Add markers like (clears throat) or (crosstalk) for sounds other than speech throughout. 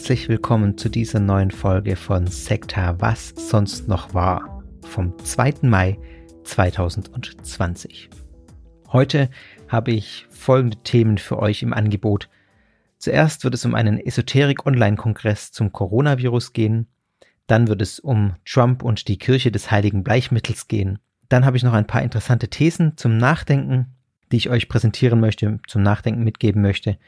herzlich willkommen zu dieser neuen Folge von Sekta Was sonst noch war vom 2. Mai 2020. Heute habe ich folgende Themen für euch im Angebot. Zuerst wird es um einen Esoterik-Online-Kongress zum Coronavirus gehen. Dann wird es um Trump und die Kirche des heiligen Bleichmittels gehen. Dann habe ich noch ein paar interessante Thesen zum Nachdenken die ich euch präsentieren möchte, zum Nachdenken mitgeben möchte.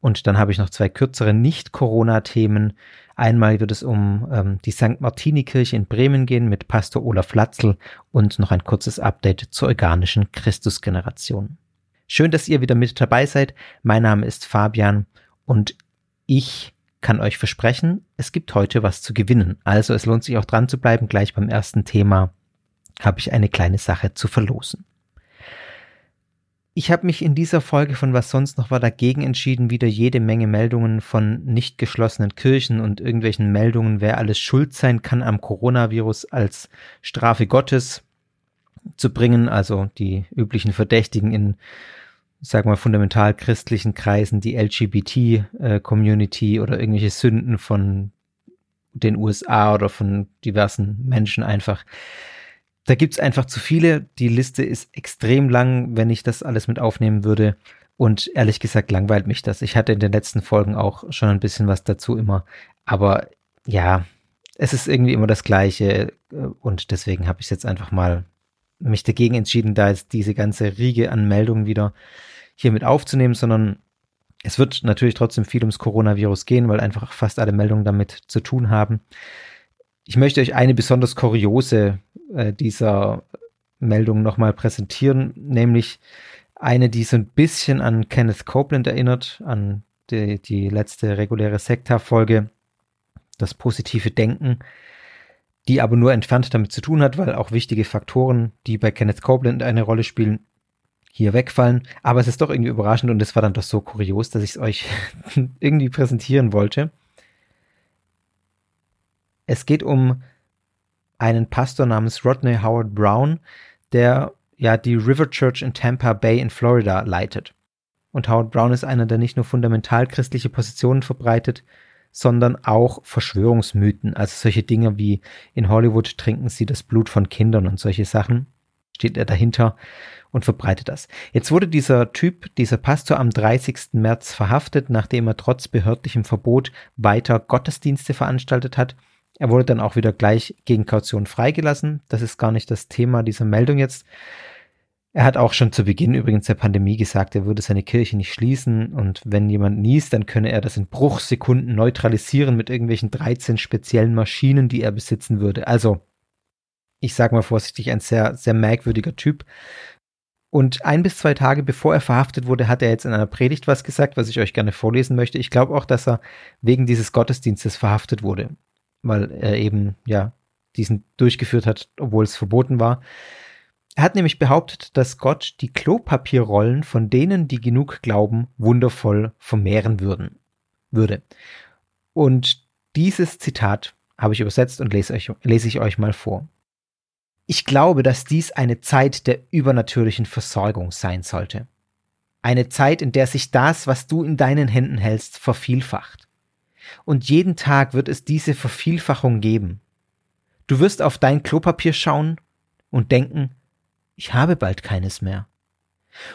Und dann habe ich noch zwei kürzere Nicht-Corona-Themen. Einmal wird es um ähm, die St. Martini-Kirche in Bremen gehen mit Pastor Olaf Latzel und noch ein kurzes Update zur organischen Christusgeneration. Schön, dass ihr wieder mit dabei seid. Mein Name ist Fabian und ich kann euch versprechen, es gibt heute was zu gewinnen. Also es lohnt sich auch dran zu bleiben. Gleich beim ersten Thema habe ich eine kleine Sache zu verlosen. Ich habe mich in dieser Folge von Was sonst noch war dagegen entschieden, wieder jede Menge Meldungen von nicht geschlossenen Kirchen und irgendwelchen Meldungen, wer alles schuld sein kann am Coronavirus als Strafe Gottes zu bringen, also die üblichen Verdächtigen in, sagen wir, fundamental christlichen Kreisen, die LGBT-Community äh, oder irgendwelche Sünden von den USA oder von diversen Menschen einfach da gibt's einfach zu viele. Die Liste ist extrem lang, wenn ich das alles mit aufnehmen würde. Und ehrlich gesagt langweilt mich das. Ich hatte in den letzten Folgen auch schon ein bisschen was dazu immer. Aber ja, es ist irgendwie immer das Gleiche. Und deswegen habe ich jetzt einfach mal mich dagegen entschieden, da jetzt diese ganze Riege an Meldungen wieder hier mit aufzunehmen, sondern es wird natürlich trotzdem viel ums Coronavirus gehen, weil einfach fast alle Meldungen damit zu tun haben. Ich möchte euch eine besonders kuriose äh, dieser Meldung nochmal präsentieren, nämlich eine, die so ein bisschen an Kenneth Copeland erinnert, an die, die letzte reguläre Sekta-Folge, das positive Denken, die aber nur entfernt damit zu tun hat, weil auch wichtige Faktoren, die bei Kenneth Copeland eine Rolle spielen, hier wegfallen. Aber es ist doch irgendwie überraschend und es war dann doch so kurios, dass ich es euch (laughs) irgendwie präsentieren wollte. Es geht um einen Pastor namens Rodney Howard Brown, der ja die River Church in Tampa Bay in Florida leitet. Und Howard Brown ist einer, der nicht nur fundamental christliche Positionen verbreitet, sondern auch Verschwörungsmythen, also solche Dinge wie in Hollywood trinken sie das Blut von Kindern und solche Sachen, steht er dahinter und verbreitet das. Jetzt wurde dieser Typ, dieser Pastor am 30. März verhaftet, nachdem er trotz behördlichem Verbot weiter Gottesdienste veranstaltet hat er wurde dann auch wieder gleich gegen Kaution freigelassen. Das ist gar nicht das Thema dieser Meldung jetzt. Er hat auch schon zu Beginn übrigens der Pandemie gesagt, er würde seine Kirche nicht schließen und wenn jemand niest, dann könne er das in Bruchsekunden neutralisieren mit irgendwelchen 13 speziellen Maschinen, die er besitzen würde. Also, ich sage mal vorsichtig, ein sehr, sehr merkwürdiger Typ. Und ein bis zwei Tage bevor er verhaftet wurde, hat er jetzt in einer Predigt was gesagt, was ich euch gerne vorlesen möchte. Ich glaube auch, dass er wegen dieses Gottesdienstes verhaftet wurde weil er eben ja diesen durchgeführt hat, obwohl es verboten war. Er hat nämlich behauptet, dass Gott die Klopapierrollen von denen, die genug glauben, wundervoll vermehren würden, würde. Und dieses Zitat habe ich übersetzt und lese, euch, lese ich euch mal vor. Ich glaube, dass dies eine Zeit der übernatürlichen Versorgung sein sollte. Eine Zeit, in der sich das, was du in deinen Händen hältst, vervielfacht. Und jeden Tag wird es diese Vervielfachung geben. Du wirst auf dein Klopapier schauen und denken, ich habe bald keines mehr.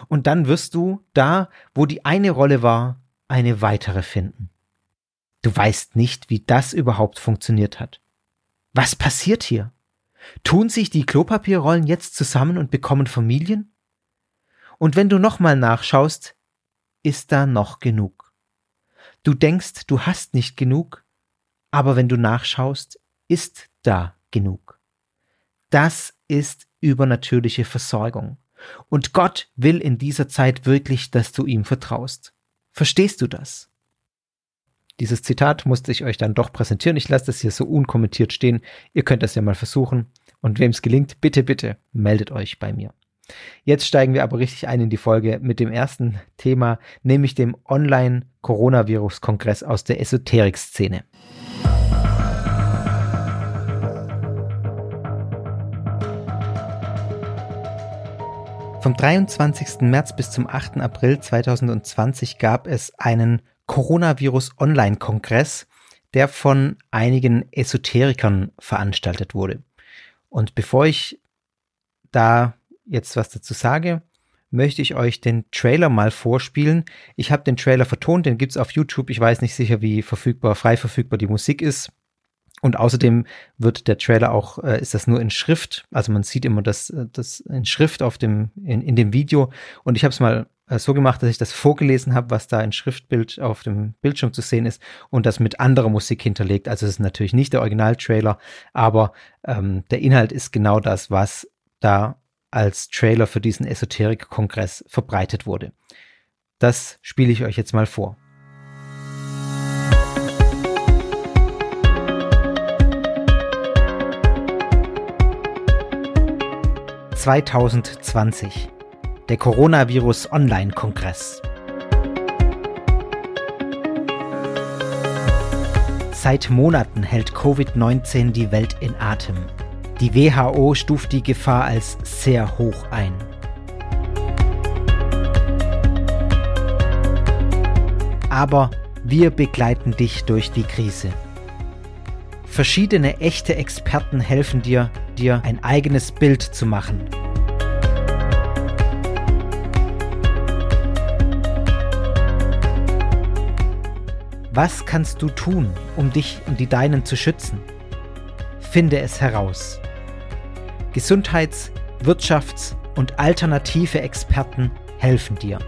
Und dann wirst du da, wo die eine Rolle war, eine weitere finden. Du weißt nicht, wie das überhaupt funktioniert hat. Was passiert hier? Tun sich die Klopapierrollen jetzt zusammen und bekommen Familien? Und wenn du nochmal nachschaust, ist da noch genug. Du denkst, du hast nicht genug, aber wenn du nachschaust, ist da genug. Das ist übernatürliche Versorgung. Und Gott will in dieser Zeit wirklich, dass du ihm vertraust. Verstehst du das? Dieses Zitat musste ich euch dann doch präsentieren. Ich lasse das hier so unkommentiert stehen. Ihr könnt das ja mal versuchen. Und wem es gelingt, bitte, bitte meldet euch bei mir. Jetzt steigen wir aber richtig ein in die Folge mit dem ersten Thema, nämlich dem Online-Coronavirus-Kongress aus der Esoterik-Szene. Vom 23. März bis zum 8. April 2020 gab es einen Coronavirus Online-Kongress, der von einigen Esoterikern veranstaltet wurde. Und bevor ich da jetzt was dazu sage, möchte ich euch den Trailer mal vorspielen. Ich habe den Trailer vertont, den gibt es auf YouTube. Ich weiß nicht sicher, wie verfügbar, frei verfügbar die Musik ist. Und außerdem wird der Trailer auch, äh, ist das nur in Schrift, also man sieht immer das, äh, das in Schrift auf dem, in, in dem Video. Und ich habe es mal äh, so gemacht, dass ich das vorgelesen habe, was da in Schriftbild auf dem Bildschirm zu sehen ist und das mit anderer Musik hinterlegt. Also es ist natürlich nicht der Original-Trailer, aber ähm, der Inhalt ist genau das, was da als Trailer für diesen Esoterik-Kongress verbreitet wurde. Das spiele ich euch jetzt mal vor. 2020. Der Coronavirus Online-Kongress. Seit Monaten hält Covid-19 die Welt in Atem. Die WHO stuft die Gefahr als sehr hoch ein. Aber wir begleiten dich durch die Krise. Verschiedene echte Experten helfen dir, dir ein eigenes Bild zu machen. Was kannst du tun, um dich und die Deinen zu schützen? Finde es heraus. Gesundheits-, Wirtschafts- und alternative Experten helfen dir.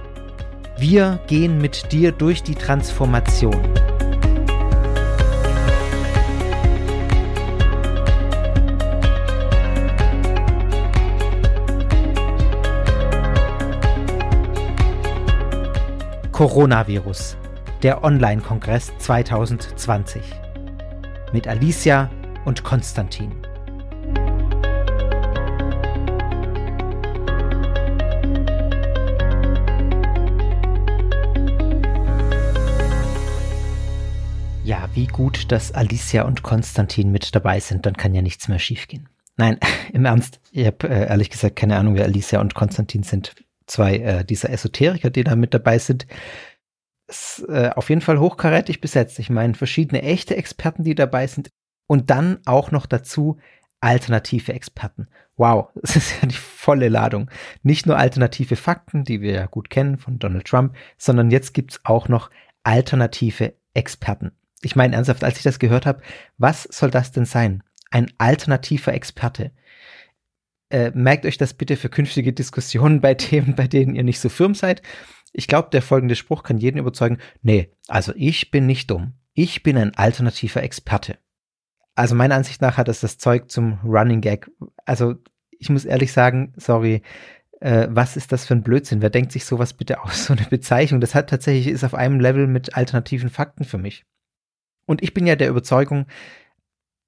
Wir gehen mit dir durch die Transformation. Coronavirus, der Online-Kongress 2020 mit Alicia und Konstantin. Wie gut, dass Alicia und Konstantin mit dabei sind, dann kann ja nichts mehr schiefgehen. Nein, (laughs) im Ernst, ich habe äh, ehrlich gesagt keine Ahnung, wer Alicia und Konstantin sind zwei äh, dieser Esoteriker, die da mit dabei sind. Ist, äh, auf jeden Fall hochkarätig besetzt. Ich meine, verschiedene echte Experten, die dabei sind. Und dann auch noch dazu alternative Experten. Wow, (laughs) das ist ja die volle Ladung. Nicht nur alternative Fakten, die wir ja gut kennen von Donald Trump, sondern jetzt gibt's auch noch alternative Experten. Ich meine ernsthaft, als ich das gehört habe, was soll das denn sein? Ein alternativer Experte. Äh, merkt euch das bitte für künftige Diskussionen bei (laughs) Themen, bei denen ihr nicht so firm seid. Ich glaube, der folgende Spruch kann jeden überzeugen. Nee, also ich bin nicht dumm. Ich bin ein alternativer Experte. Also meiner Ansicht nach hat das das Zeug zum Running Gag. Also ich muss ehrlich sagen, sorry, äh, was ist das für ein Blödsinn? Wer denkt sich sowas bitte aus? (laughs) So eine Bezeichnung. Das hat tatsächlich ist auf einem Level mit alternativen Fakten für mich. Und ich bin ja der Überzeugung,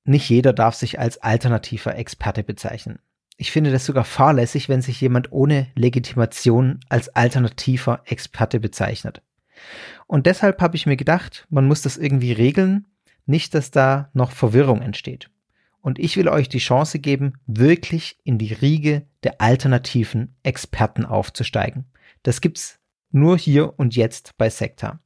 nicht jeder darf sich als alternativer Experte bezeichnen. Ich finde das sogar fahrlässig, wenn sich jemand ohne Legitimation als alternativer Experte bezeichnet. Und deshalb habe ich mir gedacht, man muss das irgendwie regeln, nicht, dass da noch Verwirrung entsteht. Und ich will euch die Chance geben, wirklich in die Riege der alternativen Experten aufzusteigen. Das gibt's nur hier und jetzt bei Sekta.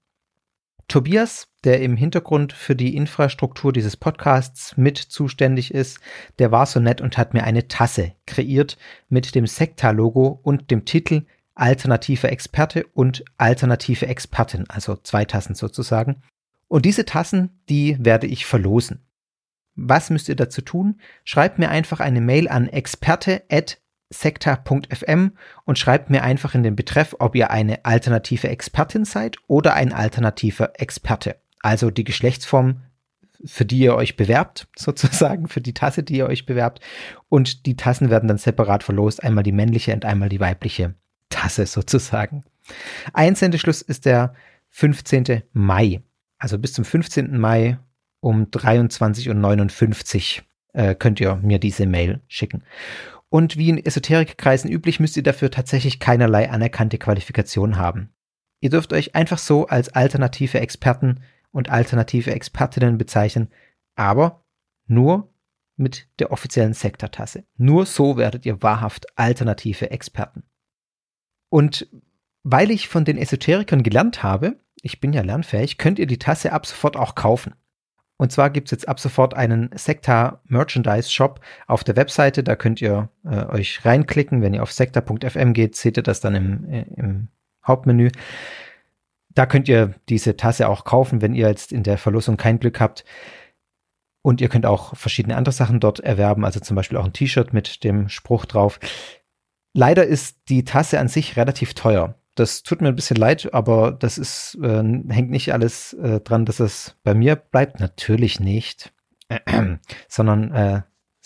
Tobias, der im Hintergrund für die Infrastruktur dieses Podcasts mit zuständig ist, der war so nett und hat mir eine Tasse kreiert mit dem Sekta-Logo und dem Titel Alternative Experte und Alternative Expertin, also zwei Tassen sozusagen. Und diese Tassen, die werde ich verlosen. Was müsst ihr dazu tun? Schreibt mir einfach eine Mail an experte@ sekta.fm und schreibt mir einfach in den Betreff, ob ihr eine alternative Expertin seid oder ein alternativer Experte. Also die Geschlechtsform, für die ihr euch bewerbt, (laughs) sozusagen, für die Tasse, die ihr euch bewerbt. Und die Tassen werden dann separat verlost, einmal die männliche und einmal die weibliche Tasse (laughs) sozusagen. Einsendeschluss ist der 15. Mai. Also bis zum 15. Mai um 23.59 Uhr äh, könnt ihr mir diese Mail schicken. Und wie in Esoterikkreisen üblich, müsst ihr dafür tatsächlich keinerlei anerkannte Qualifikation haben. Ihr dürft euch einfach so als alternative Experten und alternative Expertinnen bezeichnen, aber nur mit der offiziellen Sektortasse. Nur so werdet ihr wahrhaft alternative Experten. Und weil ich von den Esoterikern gelernt habe, ich bin ja lernfähig, könnt ihr die Tasse ab sofort auch kaufen. Und zwar gibt es jetzt ab sofort einen Sekta Merchandise Shop auf der Webseite. Da könnt ihr äh, euch reinklicken. Wenn ihr auf sekta.fm geht, seht ihr das dann im, äh, im Hauptmenü. Da könnt ihr diese Tasse auch kaufen, wenn ihr jetzt in der Verlosung kein Glück habt. Und ihr könnt auch verschiedene andere Sachen dort erwerben, also zum Beispiel auch ein T-Shirt mit dem Spruch drauf. Leider ist die Tasse an sich relativ teuer. Das tut mir ein bisschen leid, aber das ist, äh, hängt nicht alles äh, dran, dass es bei mir bleibt. Natürlich nicht. (clears throat) Sondern äh,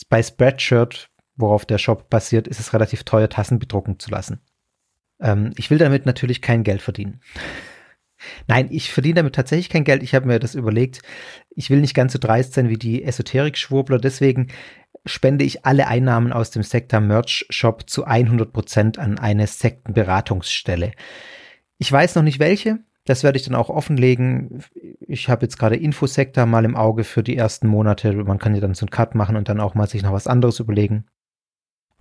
bei Spreadshirt, worauf der Shop basiert, ist es relativ teuer, Tassen bedrucken zu lassen. Ähm, ich will damit natürlich kein Geld verdienen. (laughs) Nein, ich verdiene damit tatsächlich kein Geld. Ich habe mir das überlegt. Ich will nicht ganz so dreist sein wie die Esoterik-Schwurbler. Deswegen spende ich alle Einnahmen aus dem Sektor Merch Shop zu 100 Prozent an eine Sektenberatungsstelle. Ich weiß noch nicht welche. Das werde ich dann auch offenlegen. Ich habe jetzt gerade Infosektor mal im Auge für die ersten Monate. Man kann ja dann so einen Cut machen und dann auch mal sich noch was anderes überlegen.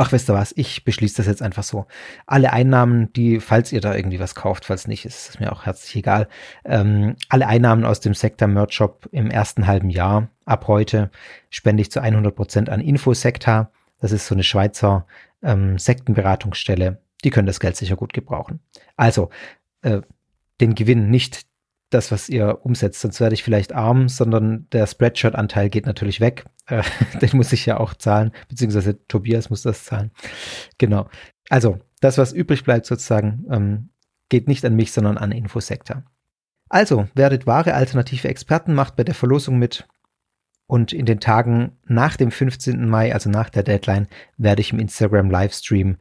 Ach, wisst ihr was, ich beschließe das jetzt einfach so. Alle Einnahmen, die, falls ihr da irgendwie was kauft, falls nicht, ist es mir auch herzlich egal. Ähm, alle Einnahmen aus dem Sektor Merch Shop im ersten halben Jahr ab heute spende ich zu 100 Prozent an Infosektor. Das ist so eine Schweizer ähm, Sektenberatungsstelle. Die können das Geld sicher gut gebrauchen. Also, äh, den Gewinn nicht das, was ihr umsetzt, sonst werde ich vielleicht arm, sondern der Spreadshirt-Anteil geht natürlich weg. (laughs) Äh, den muss ich ja auch zahlen, beziehungsweise Tobias muss das zahlen. Genau. Also, das, was übrig bleibt sozusagen, ähm, geht nicht an mich, sondern an Infosektor. Also, werdet wahre alternative Experten, macht bei der Verlosung mit. Und in den Tagen nach dem 15. Mai, also nach der Deadline, werde ich im Instagram Livestream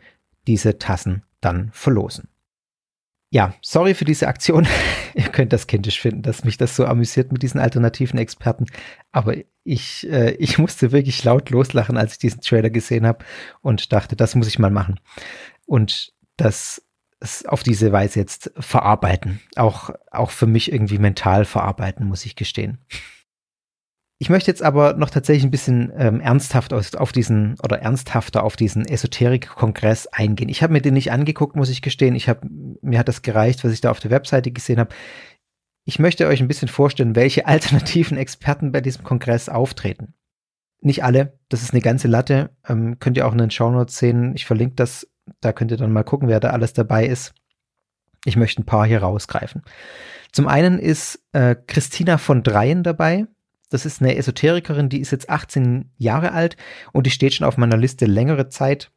diese Tassen dann verlosen ja, sorry für diese Aktion. (laughs) Ihr könnt das kindisch finden, dass mich das so amüsiert mit diesen alternativen Experten. Aber ich, äh, ich musste wirklich laut loslachen, als ich diesen Trailer gesehen habe und dachte, das muss ich mal machen. Und das auf diese Weise jetzt verarbeiten. Auch, auch für mich irgendwie mental verarbeiten, muss ich gestehen. Ich möchte jetzt aber noch tatsächlich ein bisschen ähm, ernsthaft aus, auf diesen oder ernsthafter auf diesen Esoterik-Kongress eingehen. Ich habe mir den nicht angeguckt, muss ich gestehen. Ich habe mir hat das gereicht, was ich da auf der Webseite gesehen habe. Ich möchte euch ein bisschen vorstellen, welche (laughs) alternativen Experten bei diesem Kongress auftreten. Nicht alle, das ist eine ganze Latte. Ähm, könnt ihr auch in den Shownotes sehen. Ich verlinke das. Da könnt ihr dann mal gucken, wer da alles dabei ist. Ich möchte ein paar hier rausgreifen. Zum einen ist äh, Christina von Dreien dabei. Das ist eine Esoterikerin, die ist jetzt 18 Jahre alt und die steht schon auf meiner Liste längere Zeit.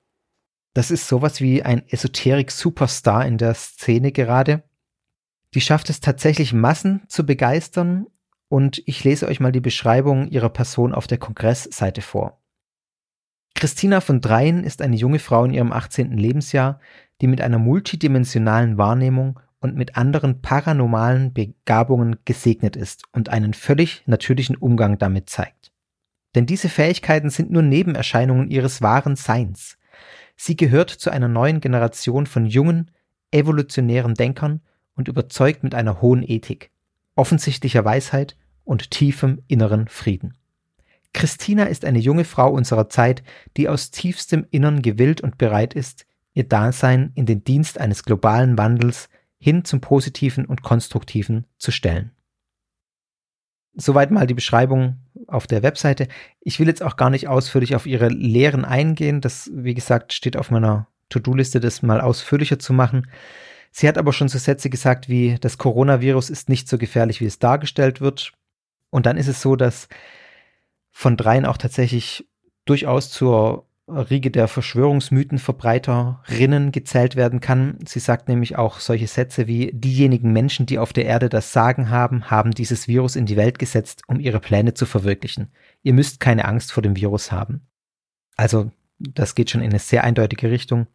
Das ist sowas wie ein Esoterik-Superstar in der Szene gerade. Die schafft es tatsächlich Massen zu begeistern und ich lese euch mal die Beschreibung ihrer Person auf der Kongressseite vor. Christina von Dreien ist eine junge Frau in ihrem 18. Lebensjahr, die mit einer multidimensionalen Wahrnehmung und mit anderen paranormalen Begabungen gesegnet ist und einen völlig natürlichen Umgang damit zeigt. Denn diese Fähigkeiten sind nur Nebenerscheinungen ihres wahren Seins. Sie gehört zu einer neuen Generation von jungen, evolutionären Denkern und überzeugt mit einer hohen Ethik, offensichtlicher Weisheit und tiefem inneren Frieden. Christina ist eine junge Frau unserer Zeit, die aus tiefstem Innern gewillt und bereit ist, ihr Dasein in den Dienst eines globalen Wandels hin zum Positiven und Konstruktiven zu stellen. Soweit mal die Beschreibung auf der Webseite. Ich will jetzt auch gar nicht ausführlich auf ihre Lehren eingehen. Das, wie gesagt, steht auf meiner To-Do-Liste, das mal ausführlicher zu machen. Sie hat aber schon so Sätze gesagt wie, das Coronavirus ist nicht so gefährlich, wie es dargestellt wird. Und dann ist es so, dass von dreien auch tatsächlich durchaus zur Riege der Verschwörungsmythenverbreiterinnen gezählt werden kann. Sie sagt nämlich auch solche Sätze wie diejenigen Menschen, die auf der Erde das Sagen haben, haben dieses Virus in die Welt gesetzt, um ihre Pläne zu verwirklichen. Ihr müsst keine Angst vor dem Virus haben. Also, das geht schon in eine sehr eindeutige Richtung.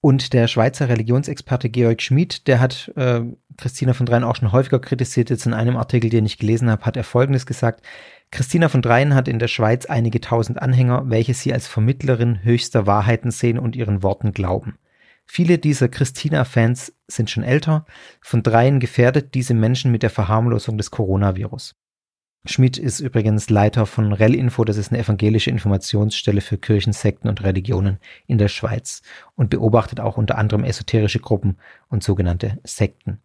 Und der Schweizer Religionsexperte Georg Schmid, der hat äh, Christina von Dreien auch schon häufiger kritisiert. Jetzt in einem Artikel, den ich gelesen habe, hat er Folgendes gesagt. Christina von Dreien hat in der Schweiz einige tausend Anhänger, welche sie als Vermittlerin höchster Wahrheiten sehen und ihren Worten glauben. Viele dieser Christina-Fans sind schon älter. Von Dreien gefährdet diese Menschen mit der Verharmlosung des Coronavirus. Schmidt ist übrigens Leiter von RELinfo, das ist eine evangelische Informationsstelle für Kirchen, Sekten und Religionen in der Schweiz und beobachtet auch unter anderem esoterische Gruppen und sogenannte Sekten.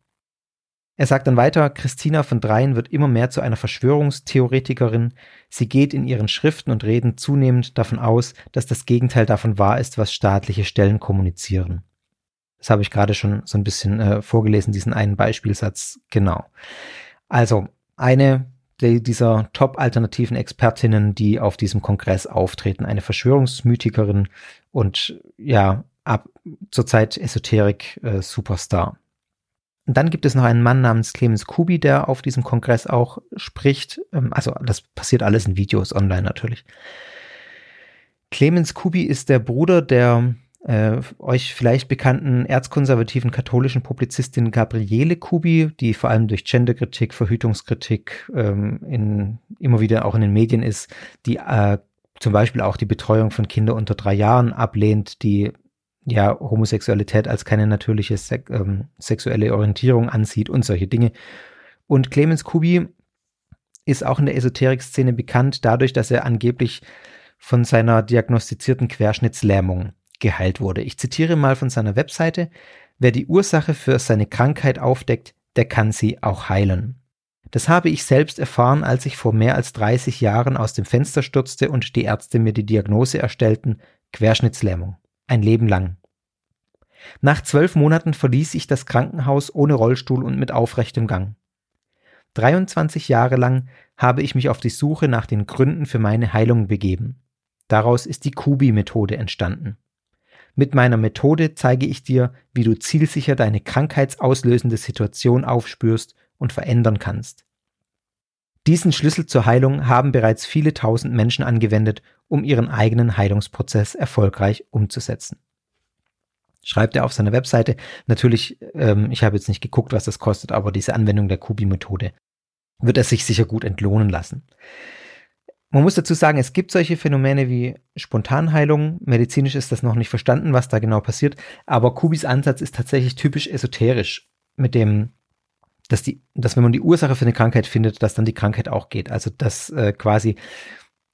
Er sagt dann weiter, Christina von Dreien wird immer mehr zu einer Verschwörungstheoretikerin. Sie geht in ihren Schriften und Reden zunehmend davon aus, dass das Gegenteil davon wahr ist, was staatliche Stellen kommunizieren. Das habe ich gerade schon so ein bisschen äh, vorgelesen, diesen einen Beispielsatz. Genau. Also eine dieser top-alternativen Expertinnen, die auf diesem Kongress auftreten. Eine Verschwörungsmythikerin und ja, ab zurzeit Esoterik-Superstar. Äh, und dann gibt es noch einen Mann namens Clemens Kubi, der auf diesem Kongress auch spricht. Ähm, also das passiert alles in Videos online natürlich. Clemens Kubi ist der Bruder der äh, euch vielleicht bekannten erzkonservativen katholischen Publizistin Gabriele Kubi, die vor allem durch Genderkritik, Verhütungskritik ähm, in, immer wieder auch in den Medien ist, die äh, zum Beispiel auch die Betreuung von Kindern unter drei Jahren ablehnt, die ja Homosexualität als keine natürliche Sek ähm, sexuelle Orientierung ansieht und solche Dinge. Und Clemens Kubi ist auch in der Esoterik-Szene bekannt dadurch, dass er angeblich von seiner diagnostizierten Querschnittslähmung geheilt wurde. Ich zitiere mal von seiner Webseite, wer die Ursache für seine Krankheit aufdeckt, der kann sie auch heilen. Das habe ich selbst erfahren, als ich vor mehr als 30 Jahren aus dem Fenster stürzte und die Ärzte mir die Diagnose erstellten, Querschnittslähmung. Ein Leben lang. Nach zwölf Monaten verließ ich das Krankenhaus ohne Rollstuhl und mit aufrechtem Gang. 23 Jahre lang habe ich mich auf die Suche nach den Gründen für meine Heilung begeben. Daraus ist die Kubi-Methode entstanden. Mit meiner Methode zeige ich dir, wie du zielsicher deine krankheitsauslösende Situation aufspürst und verändern kannst. Diesen Schlüssel zur Heilung haben bereits viele tausend Menschen angewendet, um ihren eigenen Heilungsprozess erfolgreich umzusetzen. Schreibt er auf seiner Webseite. Natürlich, ähm, ich habe jetzt nicht geguckt, was das kostet, aber diese Anwendung der Kubi-Methode wird er sich sicher gut entlohnen lassen. Man muss dazu sagen, es gibt solche Phänomene wie Spontanheilung. Medizinisch ist das noch nicht verstanden, was da genau passiert. Aber Kubis Ansatz ist tatsächlich typisch esoterisch mit dem, dass die, dass wenn man die Ursache für eine Krankheit findet, dass dann die Krankheit auch geht. Also dass äh, quasi,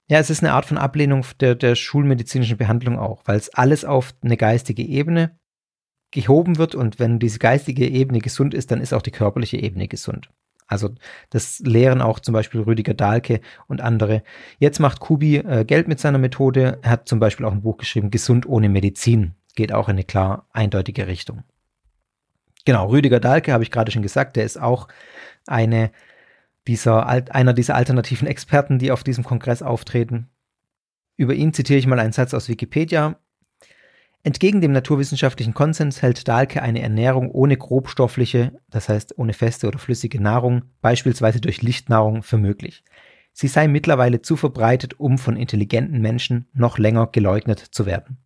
ja, es ist eine Art von Ablehnung der, der schulmedizinischen Behandlung auch, weil es alles auf eine geistige Ebene gehoben wird und wenn diese geistige Ebene gesund ist, dann ist auch die körperliche Ebene gesund. Also das lehren auch zum Beispiel Rüdiger Dahlke und andere. Jetzt macht Kubi äh, Geld mit seiner Methode. Er hat zum Beispiel auch ein Buch geschrieben, Gesund ohne Medizin. Geht auch in eine klar eindeutige Richtung. Genau, Rüdiger Dahlke habe ich gerade schon gesagt, der ist auch eine dieser, einer dieser alternativen Experten, die auf diesem Kongress auftreten. Über ihn zitiere ich mal einen Satz aus Wikipedia. Entgegen dem naturwissenschaftlichen Konsens hält Dahlke eine Ernährung ohne grobstoffliche, das heißt ohne feste oder flüssige Nahrung, beispielsweise durch Lichtnahrung, für möglich. Sie sei mittlerweile zu verbreitet, um von intelligenten Menschen noch länger geleugnet zu werden.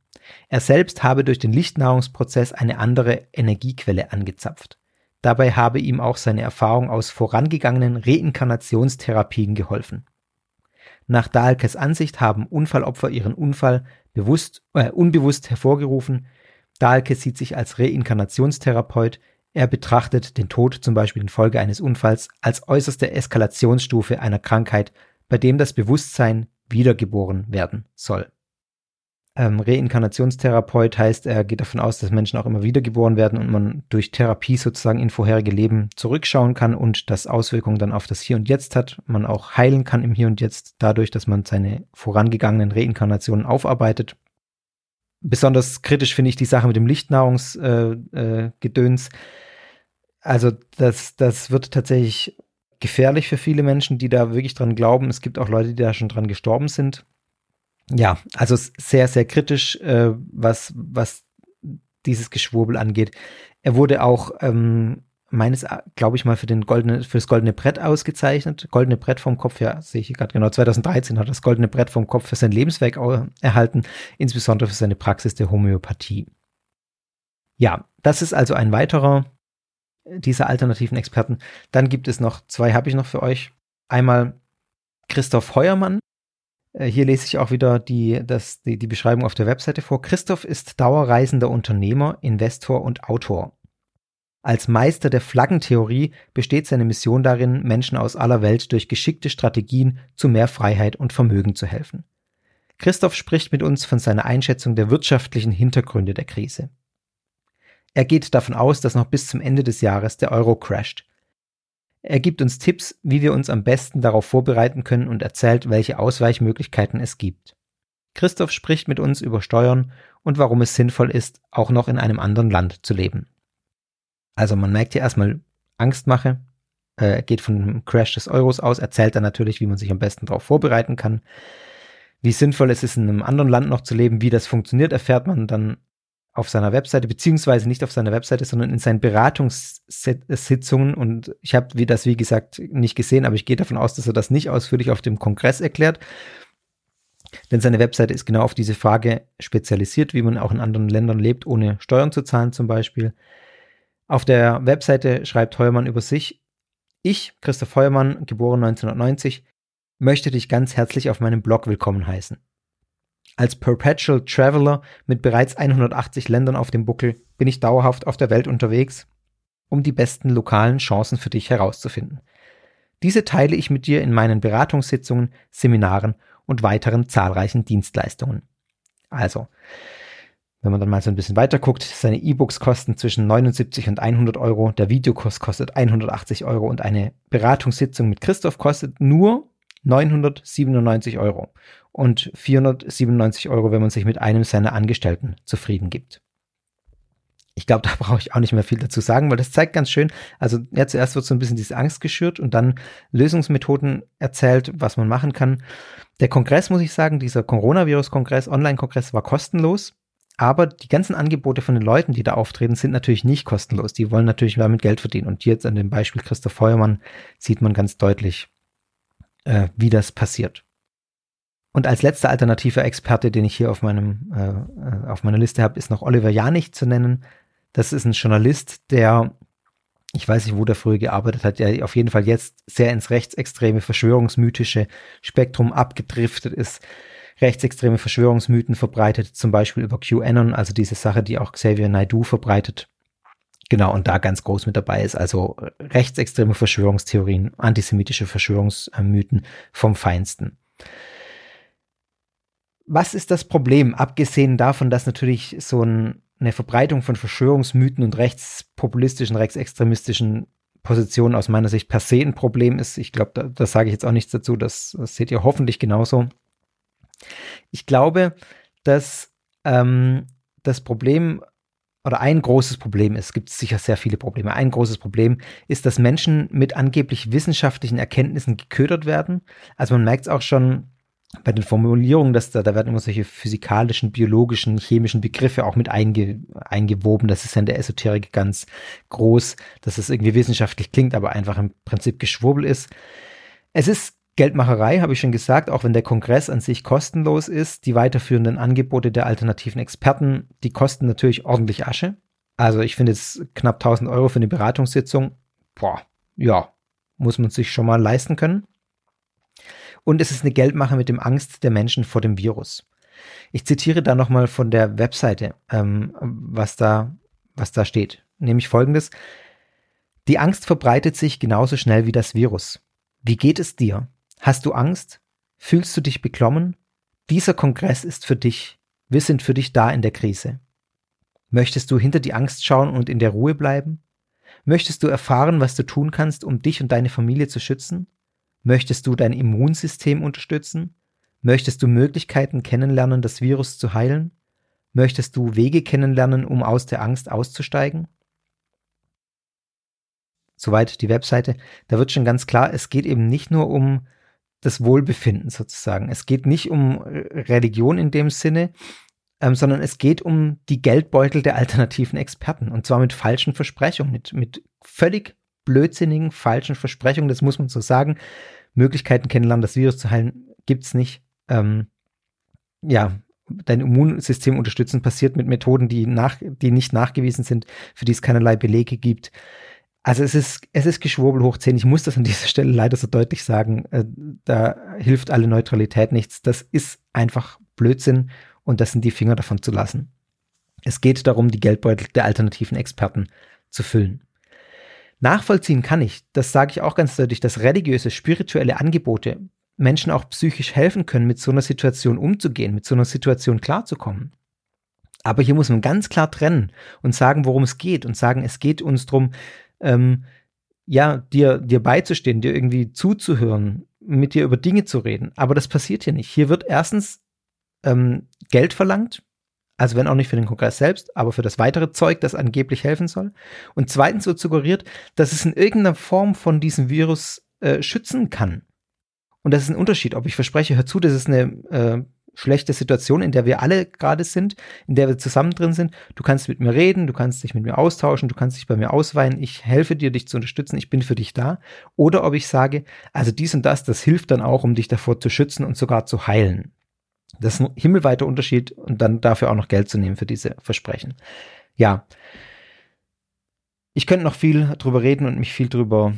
Er selbst habe durch den Lichtnahrungsprozess eine andere Energiequelle angezapft. Dabei habe ihm auch seine Erfahrung aus vorangegangenen Reinkarnationstherapien geholfen. Nach Dahlkes Ansicht haben Unfallopfer ihren Unfall bewusst, äh, unbewusst hervorgerufen. Dahlke sieht sich als Reinkarnationstherapeut. Er betrachtet den Tod zum Beispiel infolge eines Unfalls als äußerste Eskalationsstufe einer Krankheit, bei dem das Bewusstsein wiedergeboren werden soll. Ähm, Reinkarnationstherapeut heißt, er geht davon aus, dass Menschen auch immer wiedergeboren werden und man durch Therapie sozusagen in vorherige Leben zurückschauen kann und das Auswirkungen dann auf das Hier und Jetzt hat. Man auch heilen kann im Hier und Jetzt dadurch, dass man seine vorangegangenen Reinkarnationen aufarbeitet. Besonders kritisch finde ich die Sache mit dem Lichtnahrungsgedöns. Äh, äh, also das, das wird tatsächlich gefährlich für viele Menschen, die da wirklich dran glauben. Es gibt auch Leute, die da schon dran gestorben sind ja, also sehr, sehr kritisch, äh, was, was dieses Geschwurbel angeht. Er wurde auch ähm, meines, glaube ich mal, für, den goldene, für das goldene Brett ausgezeichnet. Goldene Brett vom Kopf, ja, sehe ich gerade genau. 2013 hat das goldene Brett vom Kopf für sein Lebenswerk erhalten, insbesondere für seine Praxis der Homöopathie. Ja, das ist also ein weiterer dieser alternativen Experten. Dann gibt es noch zwei, habe ich noch für euch. Einmal Christoph Heuermann, hier lese ich auch wieder die, das, die, die Beschreibung auf der Webseite vor. Christoph ist dauerreisender Unternehmer, Investor und Autor. Als Meister der Flaggentheorie besteht seine Mission darin, Menschen aus aller Welt durch geschickte Strategien zu mehr Freiheit und Vermögen zu helfen. Christoph spricht mit uns von seiner Einschätzung der wirtschaftlichen Hintergründe der Krise. Er geht davon aus, dass noch bis zum Ende des Jahres der Euro crasht. Er gibt uns Tipps, wie wir uns am besten darauf vorbereiten können und erzählt, welche Ausweichmöglichkeiten es gibt. Christoph spricht mit uns über Steuern und warum es sinnvoll ist, auch noch in einem anderen Land zu leben. Also man merkt hier erstmal Angstmache, äh, geht von Crash des Euros aus, erzählt dann natürlich, wie man sich am besten darauf vorbereiten kann. Wie sinnvoll es ist, in einem anderen Land noch zu leben, wie das funktioniert, erfährt man dann auf seiner Webseite, beziehungsweise nicht auf seiner Webseite, sondern in seinen Beratungssitzungen. Und ich habe das, wie gesagt, nicht gesehen, aber ich gehe davon aus, dass er das nicht ausführlich auf dem Kongress erklärt. Denn seine Webseite ist genau auf diese Frage spezialisiert, wie man auch in anderen Ländern lebt, ohne Steuern zu zahlen zum Beispiel. Auf der Webseite schreibt Heuermann über sich, ich, Christoph Heuermann, geboren 1990, möchte dich ganz herzlich auf meinem Blog willkommen heißen. Als Perpetual Traveler mit bereits 180 Ländern auf dem Buckel bin ich dauerhaft auf der Welt unterwegs, um die besten lokalen Chancen für dich herauszufinden. Diese teile ich mit dir in meinen Beratungssitzungen, Seminaren und weiteren zahlreichen Dienstleistungen. Also, wenn man dann mal so ein bisschen weiter guckt, seine E-Books kosten zwischen 79 und 100 Euro, der Videokurs kostet 180 Euro und eine Beratungssitzung mit Christoph kostet nur 997 Euro und 497 Euro, wenn man sich mit einem seiner Angestellten zufrieden gibt. Ich glaube, (laughs) da brauche ich auch nicht mehr viel dazu sagen, weil das zeigt ganz schön, also ja, zuerst wird so ein bisschen diese Angst geschürt und dann Lösungsmethoden erzählt, was man machen kann. Der Kongress, muss ich sagen, dieser Coronavirus-Kongress, Online-Kongress war kostenlos. Aber die ganzen Angebote von den Leuten, die da auftreten, sind natürlich nicht kostenlos. Die wollen natürlich damit Geld verdienen. Und jetzt an dem Beispiel Christoph Feuermann sieht man ganz deutlich, äh, wie das passiert. Und als letzter alternativer Experte, den ich hier auf meinem äh, äh, auf meiner Liste habe, ist noch Oliver Janich zu nennen. Das ist ein Journalist, der ich weiß nicht, wo der früher gearbeitet hat, der auf jeden Fall jetzt sehr ins rechtsextreme, verschwörungsmythische Spektrum abgedriftet ist, rechtsextreme Verschwörungsmythen verbreitet, zum Beispiel über QAnon, also diese Sache, die auch Xavier Naidu verbreitet. Genau, und da ganz groß mit dabei ist, also rechtsextreme Verschwörungstheorien, antisemitische Verschwörungsmythen vom Feinsten. Was ist das Problem, abgesehen davon, dass natürlich so ein, eine Verbreitung von Verschwörungsmythen und rechtspopulistischen, rechtsextremistischen Positionen aus meiner Sicht per se ein Problem ist? Ich glaube, da, da sage ich jetzt auch nichts dazu, das, das seht ihr hoffentlich genauso. Ich glaube, dass ähm, das Problem oder ein großes Problem ist, gibt sicher sehr viele Probleme. Ein großes Problem ist, dass Menschen mit angeblich wissenschaftlichen Erkenntnissen geködert werden. Also man merkt es auch schon bei den Formulierungen, dass da, da werden immer solche physikalischen, biologischen, chemischen Begriffe auch mit einge, eingewoben. Das ist ja in der Esoterik ganz groß, dass es irgendwie wissenschaftlich klingt, aber einfach im Prinzip Geschwurbel ist. Es ist Geldmacherei, habe ich schon gesagt, auch wenn der Kongress an sich kostenlos ist. Die weiterführenden Angebote der alternativen Experten, die kosten natürlich ordentlich Asche. Also ich finde jetzt knapp 1000 Euro für eine Beratungssitzung, boah, ja, muss man sich schon mal leisten können. Und es ist eine Geldmache mit dem Angst der Menschen vor dem Virus. Ich zitiere da nochmal von der Webseite, ähm, was, da, was da steht. Nämlich folgendes. Die Angst verbreitet sich genauso schnell wie das Virus. Wie geht es dir? Hast du Angst? Fühlst du dich beklommen? Dieser Kongress ist für dich. Wir sind für dich da in der Krise. Möchtest du hinter die Angst schauen und in der Ruhe bleiben? Möchtest du erfahren, was du tun kannst, um dich und deine Familie zu schützen? Möchtest du dein Immunsystem unterstützen? Möchtest du Möglichkeiten kennenlernen, das Virus zu heilen? Möchtest du Wege kennenlernen, um aus der Angst auszusteigen? Soweit die Webseite. Da wird schon ganz klar, es geht eben nicht nur um das Wohlbefinden sozusagen. Es geht nicht um Religion in dem Sinne, ähm, sondern es geht um die Geldbeutel der (laughs) alternativen Experten. Und zwar mit falschen Versprechungen, mit, mit völlig blödsinnigen, falschen Versprechungen, das muss man so sagen. Möglichkeiten kennenlernen, das Virus zu heilen, gibt es nicht. Ähm, ja, dein Immunsystem unterstützen passiert mit Methoden, die, nach, die nicht nachgewiesen sind, für die es keinerlei Belege gibt. Also es ist, es ist Geschwurbel hoch 10. Ich muss das an (laughs) dieser Stelle leider so deutlich sagen. Äh, da hilft alle Neutralität nichts. Das ist einfach Blödsinn und das sind die Finger davon zu lassen. Es geht darum, die Geldbeutel der alternativen Experten zu füllen. Nachvollziehen kann ich, das sage ich auch ganz deutlich, dass religiöse, spirituelle Angebote Menschen auch psychisch helfen können, mit so einer Situation umzugehen, mit so einer Situation klarzukommen. Aber hier muss man ganz klar trennen und sagen, worum es geht und sagen, es geht uns darum, ähm, ja, dir, dir beizustehen, dir irgendwie zuzuhören, mit dir über Dinge zu reden. Aber das passiert hier nicht. Hier wird erstens ähm, Geld verlangt, also wenn auch nicht für den Kongress selbst, aber für das weitere Zeug, das angeblich helfen soll. Und zweitens wird suggeriert, dass es in irgendeiner Form von diesem Virus äh, schützen kann. Und das ist ein Unterschied, ob ich verspreche, hör zu, das ist eine äh, schlechte Situation, in der wir alle gerade sind, in der wir zusammen drin sind. Du kannst mit mir reden, du kannst dich mit mir austauschen, du kannst dich bei mir ausweinen, ich helfe dir, dich zu unterstützen, ich bin für dich da. Oder ob ich sage, also dies und das, das hilft dann auch, um dich davor zu schützen und sogar zu heilen. Das ist ein himmelweiter Unterschied und dann dafür auch noch Geld zu nehmen für diese Versprechen. Ja. Ich könnte noch viel drüber reden und mich viel drüber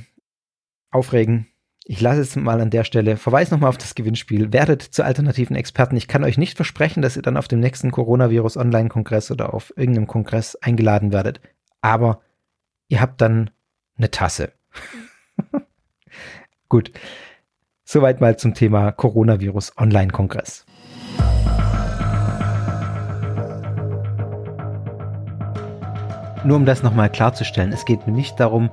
aufregen. Ich lasse es mal an der Stelle. Verweis nochmal auf das Gewinnspiel. Werdet zu alternativen Experten. Ich kann euch nicht versprechen, dass ihr dann auf dem nächsten Coronavirus Online-Kongress oder auf irgendeinem Kongress eingeladen werdet. Aber ihr habt dann eine Tasse. (laughs) Gut. Soweit mal zum Thema Coronavirus Online-Kongress. Nur um das nochmal klarzustellen, es geht mir nicht darum,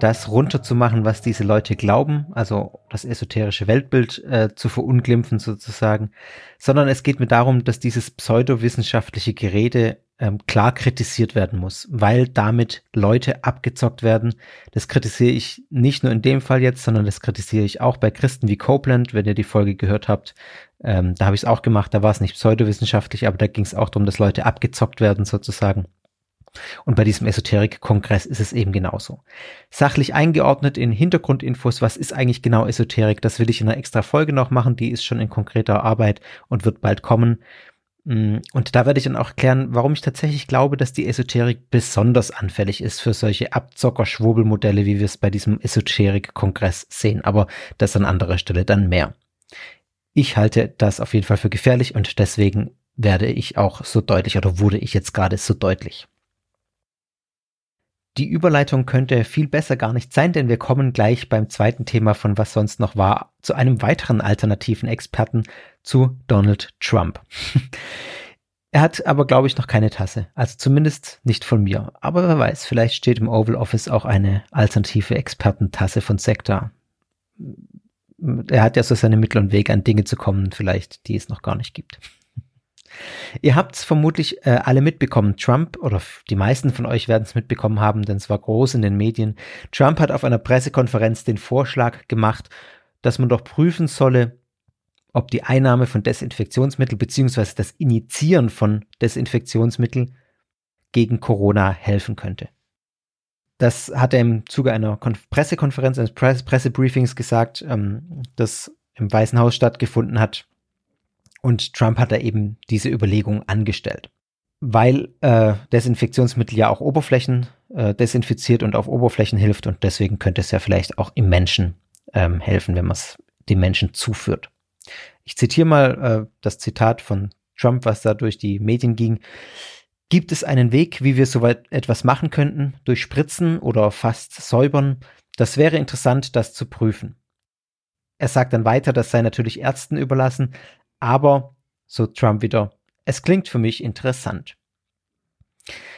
das runterzumachen, was diese Leute glauben, also das esoterische Weltbild äh, zu verunglimpfen sozusagen, sondern es geht mir darum, dass dieses pseudowissenschaftliche Gerede ähm, klar kritisiert werden muss, weil damit Leute abgezockt werden. Das kritisiere ich nicht nur in dem Fall jetzt, sondern das kritisiere ich auch bei Christen wie Copeland, wenn ihr die Folge gehört habt. Ähm, da habe ich es auch gemacht, da war es nicht pseudowissenschaftlich, aber da ging es auch darum, dass Leute abgezockt werden sozusagen. Und bei diesem Esoterik-Kongress ist es eben genauso. Sachlich eingeordnet in Hintergrundinfos, was ist eigentlich genau Esoterik, das will ich in einer extra Folge noch machen, die ist schon in konkreter Arbeit und wird bald kommen. Mm, und da werde ich dann auch erklären, warum ich tatsächlich glaube, dass die Esoterik besonders anfällig ist für solche Abzocker-Schwurbelmodelle, wie wir es bei diesem Esoterik-Kongress sehen. Aber das an anderer Stelle dann mehr. Ich halte das auf jeden Fall für gefährlich und deswegen werde ich auch so deutlich oder wurde ich jetzt gerade so deutlich. Die Überleitung könnte viel besser gar nicht sein, denn wir kommen gleich beim zweiten Thema von Was sonst noch war zu einem weiteren alternativen Experten, zu Donald Trump. (laughs) er hat aber, glaube ich, noch keine Tasse. Also zumindest nicht von mir. Aber wer weiß, vielleicht steht im Oval Office auch eine alternative Expertentasse von Sektor. Er hat ja so seine Mittel und Wege, an Dinge zu kommen, vielleicht, die es noch gar nicht gibt. Ihr habt es vermutlich äh, alle mitbekommen. Trump, oder die meisten von euch werden es mitbekommen haben, denn es war groß in den Medien. Trump hat auf einer Pressekonferenz den Vorschlag gemacht, dass man doch prüfen solle, ob die Einnahme von Desinfektionsmittel beziehungsweise das Initiieren von Desinfektionsmittel gegen Corona helfen könnte. Das hat er im Zuge einer Konf Pressekonferenz, eines Presse Pressebriefings gesagt, ähm, das im Weißen Haus stattgefunden hat. Und Trump hat da eben diese Überlegung angestellt. Weil äh, Desinfektionsmittel ja auch Oberflächen äh, desinfiziert und auf Oberflächen hilft und deswegen könnte es ja vielleicht auch im Menschen ähm, helfen, wenn man es dem Menschen zuführt. Ich zitiere mal äh, das Zitat von Trump, was da durch die Medien ging. Gibt es einen Weg, wie wir so weit etwas machen könnten, durch Spritzen oder fast säubern? Das wäre interessant, das zu prüfen. Er sagt dann weiter, das sei natürlich Ärzten überlassen, aber, so Trump wieder, es klingt für mich interessant.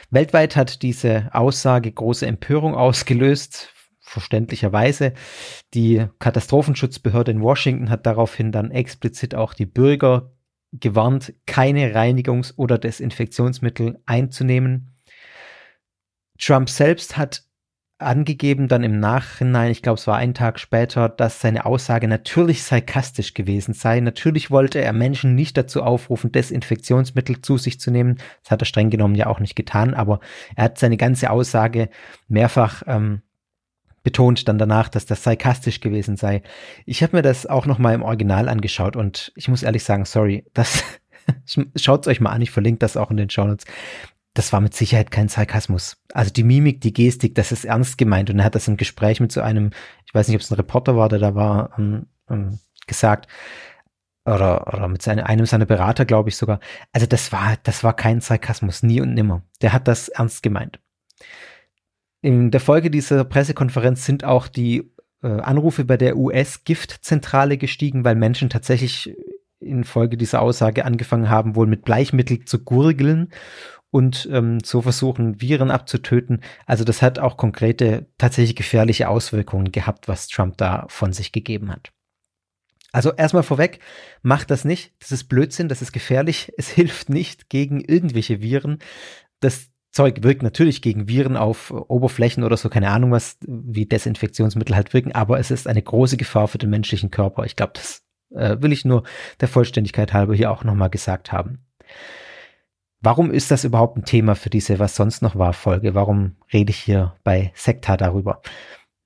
Weltweit hat diese Aussage große Empörung ausgelöst, verständlicherweise. Die Katastrophenschutzbehörde in Washington hat daraufhin dann explizit auch die Bürger gewarnt, keine Reinigungs- oder Desinfektionsmittel einzunehmen. Trump selbst hat angegeben dann im Nachhinein, ich glaube es war einen Tag später, dass seine Aussage natürlich sarkastisch gewesen sei. Natürlich wollte er Menschen nicht dazu aufrufen, Desinfektionsmittel zu sich zu nehmen. Das hat er streng genommen ja auch nicht getan, aber er hat seine ganze Aussage mehrfach ähm, betont dann danach, dass das sarkastisch gewesen sei. Ich habe mir das auch noch mal im Original angeschaut und ich muss ehrlich sagen, sorry, das (laughs) schaut euch mal an, ich verlinke das auch in den Show Notes das war mit Sicherheit kein Sarkasmus. Also die Mimik, die Gestik, das ist ernst gemeint. Und er hat das im Gespräch mit so einem, ich weiß nicht, ob es ein Reporter war, der da war, ähm, ähm, gesagt, oder, oder mit seine, einem seiner Berater, glaube ich sogar. Also das war, das war kein Sarkasmus, nie und nimmer. Der hat das ernst gemeint. In der Folge dieser Pressekonferenz sind auch die äh, Anrufe bei der US-Giftzentrale gestiegen, weil Menschen tatsächlich in Folge dieser Aussage angefangen haben, wohl mit Bleichmittel zu gurgeln und ähm, so versuchen, Viren abzutöten. Also das hat auch konkrete, tatsächlich gefährliche Auswirkungen gehabt, was Trump da von sich gegeben hat. Also erstmal vorweg, macht das nicht. Das ist Blödsinn, das ist gefährlich. (laughs) Es hilft nicht gegen irgendwelche Viren. Das Zeug wirkt natürlich gegen Viren auf Oberflächen oder so, keine Ahnung was, wie Desinfektionsmittel halt wirken, aber es ist eine große Gefahr für den menschlichen Körper. Ich glaube, das äh, will ich nur der Vollständigkeit halber hier auch nochmal gesagt haben. Warum ist das überhaupt ein Thema für diese Was sonst noch war Folge? Warum rede ich hier bei Sekta darüber?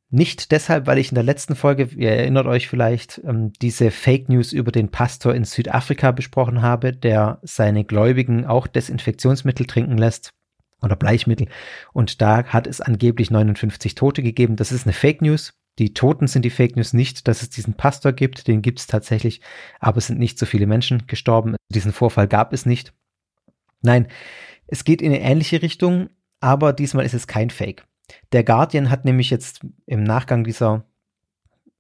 Nicht deshalb, weil ich in der letzten Folge, ihr erinnert euch vielleicht, ähm, diese Fake News über den Pastor in Südafrika besprochen habe, der seine Gläubigen auch Desinfektionsmittel trinken lässt oder Bleichmittel. Und da hat es angeblich 59 Tote gegeben. Das ist eine Fake News. Die Toten sind die Fake News nicht, dass es diesen Pastor gibt. Den gibt es tatsächlich, aber es sind nicht so viele Menschen gestorben. Diesen Vorfall gab es nicht. Nein, es geht in eine ähnliche Richtung, aber diesmal ist es kein Fake. Der Guardian hat nämlich jetzt im Nachgang dieser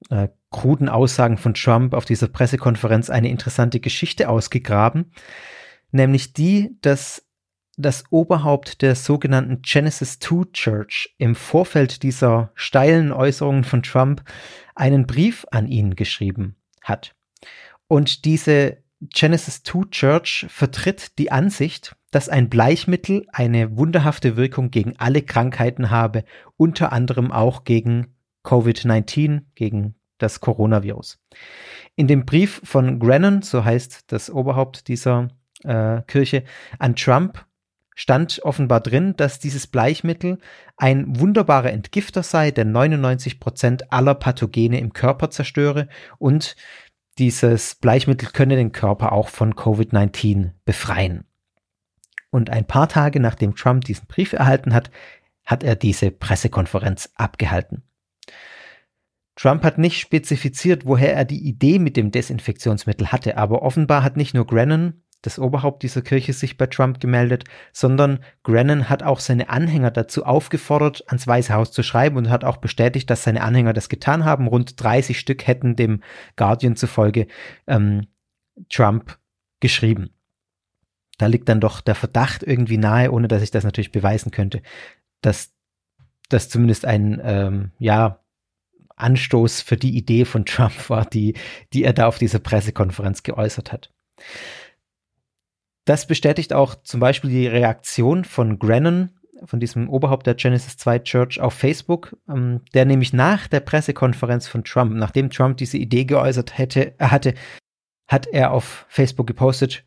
äh, kruden Aussagen von Trump auf dieser Pressekonferenz eine interessante Geschichte ausgegraben, nämlich die, dass das Oberhaupt der sogenannten Genesis 2 Church im Vorfeld dieser steilen Äußerungen von Trump einen Brief an ihn geschrieben hat. Und diese Genesis 2 Church vertritt die Ansicht, dass ein Bleichmittel eine wunderhafte Wirkung gegen alle Krankheiten habe, unter anderem auch gegen Covid-19, gegen das Coronavirus. In dem Brief von Grennan, so heißt das Oberhaupt dieser äh, Kirche, an Trump stand offenbar drin, dass dieses Bleichmittel ein wunderbarer Entgifter sei, der 99 Prozent aller Pathogene im Körper zerstöre und dieses Bleichmittel könne den Körper auch von Covid-19 befreien. Und ein paar Tage nachdem Trump diesen Brief erhalten hat, hat er diese Pressekonferenz abgehalten. Trump hat nicht spezifiziert, woher er die Idee mit dem Desinfektionsmittel hatte, aber offenbar hat nicht nur Grennan das Oberhaupt dieser Kirche sich bei Trump gemeldet, sondern Grennan hat auch seine Anhänger dazu aufgefordert, ans Weiße Haus zu schreiben und hat auch bestätigt, dass seine Anhänger das getan haben. Rund 30 Stück hätten dem Guardian zufolge ähm, Trump geschrieben. Da liegt dann doch der Verdacht irgendwie nahe, ohne dass ich das natürlich beweisen könnte, dass das zumindest ein, ähm, ja, Anstoß für die Idee von Trump war, die, die er da auf dieser Pressekonferenz geäußert hat. Das bestätigt auch zum Beispiel die Reaktion von Grennan, von diesem Oberhaupt der Genesis 2 Church auf Facebook, ähm, der nämlich nach der Pressekonferenz von Trump, nachdem Trump diese Idee geäußert hätte, hatte, hat er auf Facebook gepostet,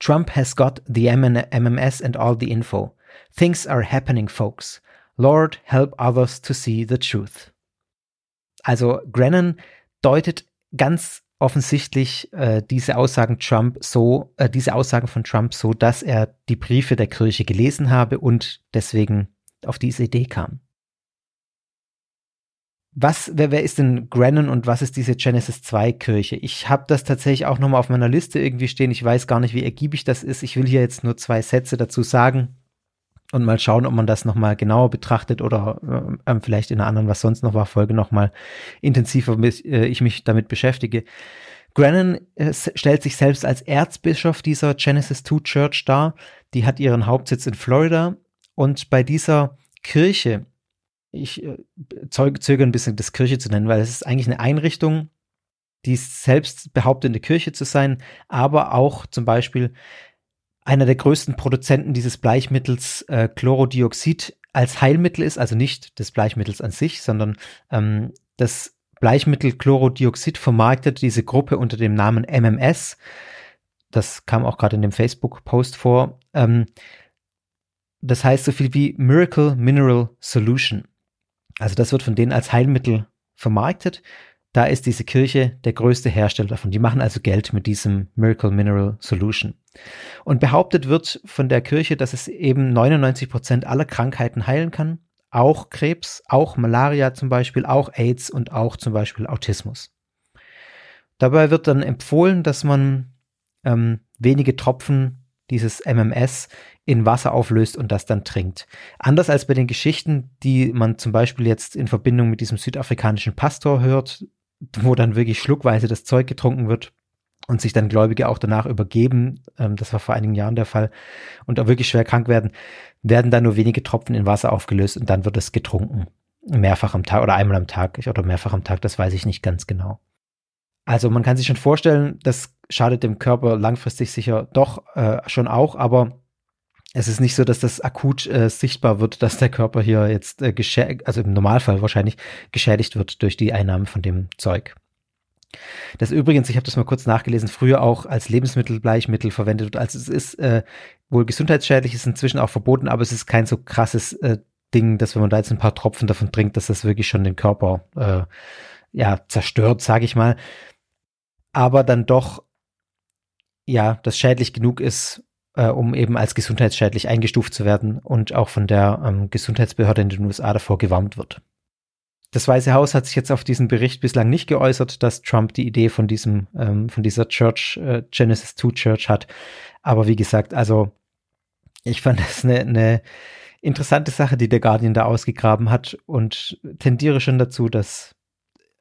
Trump has got the MMS and all the info. Things are happening, folks. Lord, help others to see the truth. Also Grennan deutet ganz offensichtlich äh, diese Aussagen Trump so, äh, diese Aussagen von Trump so, dass er die Briefe der Kirche gelesen habe und deswegen auf diese Idee kam. Was, wer, wer ist denn Grennan und was ist diese Genesis 2 Kirche? Ich habe das tatsächlich auch nochmal auf meiner Liste irgendwie stehen. Ich weiß gar nicht, wie ergiebig das ist. Ich will hier jetzt nur zwei Sätze dazu sagen und mal schauen, ob man das nochmal genauer betrachtet oder äh, vielleicht in einer anderen, was sonst noch war, Folge nochmal intensiver äh, ich mich damit beschäftige. Grennan äh, stellt sich selbst als Erzbischof dieser Genesis 2 Church dar. Die hat ihren Hauptsitz in Florida und bei dieser Kirche, ich äh, zögere ein bisschen, das Kirche zu nennen, weil es ist eigentlich eine Einrichtung, die selbst behauptet, eine Kirche zu sein, aber auch zum Beispiel einer der größten Produzenten dieses Bleichmittels äh, Chlorodioxid als Heilmittel ist, also nicht des Bleichmittels an sich, sondern ähm, das Bleichmittel Chlorodioxid vermarktet diese Gruppe unter dem Namen MMS. Das kam auch gerade in dem Facebook-Post vor. Ähm, das heißt so viel wie Miracle Mineral Solution. Also das wird von denen als Heilmittel vermarktet da ist diese Kirche der größte Hersteller davon. Die machen also Geld mit diesem Miracle Mineral Solution. Und behauptet wird von der Kirche, dass es eben 99 Prozent aller Krankheiten heilen kann. Auch Krebs, auch Malaria zum Beispiel, auch AIDS und auch zum Beispiel Autismus. Dabei wird dann empfohlen, dass man ähm, wenige Tropfen dieses MMS in Wasser auflöst und das dann trinkt. Anders als bei den Geschichten, die man zum Beispiel jetzt in Verbindung mit diesem südafrikanischen Pastor hört, wo dann wirklich schluckweise das Zeug getrunken wird, und sich dann Gläubige auch danach übergeben, ähm, das war vor einigen Jahren der Fall, und auch wirklich schwer krank werden, werden dann nur wenige Tropfen in Wasser aufgelöst und dann wird es getrunken. Mehrfach am Tag oder einmal am Tag oder mehrfach am Tag, das weiß ich nicht ganz genau. Also man kann sich schon vorstellen, das schadet dem Körper langfristig sicher doch äh, schon auch, aber es ist nicht so, dass das akut äh, sichtbar wird, dass der Körper hier jetzt äh, also im Normalfall wahrscheinlich geschädigt wird durch die Einnahme von dem Zeug. Das übrigens, ich habe das mal kurz nachgelesen, früher auch als Lebensmittelbleichmittel verwendet wird. Also es ist äh, wohl gesundheitsschädlich, ist inzwischen auch verboten, aber es ist kein so krasses äh, Ding, dass wenn man da jetzt ein paar Tropfen davon trinkt, dass das wirklich schon den Körper äh, ja zerstört, sage ich mal. Aber dann doch ja, das schädlich genug ist, äh, um eben als gesundheitsschädlich eingestuft zu werden und auch von der ähm, Gesundheitsbehörde in den USA davor gewarnt wird. Das Weiße Haus hat sich jetzt auf diesen Bericht bislang nicht geäußert, dass Trump die Idee von diesem, ähm, von dieser Church, äh, Genesis 2 Church hat. Aber wie gesagt, also ich fand das eine, eine interessante Sache, die der Guardian da ausgegraben hat und tendiere schon dazu, dass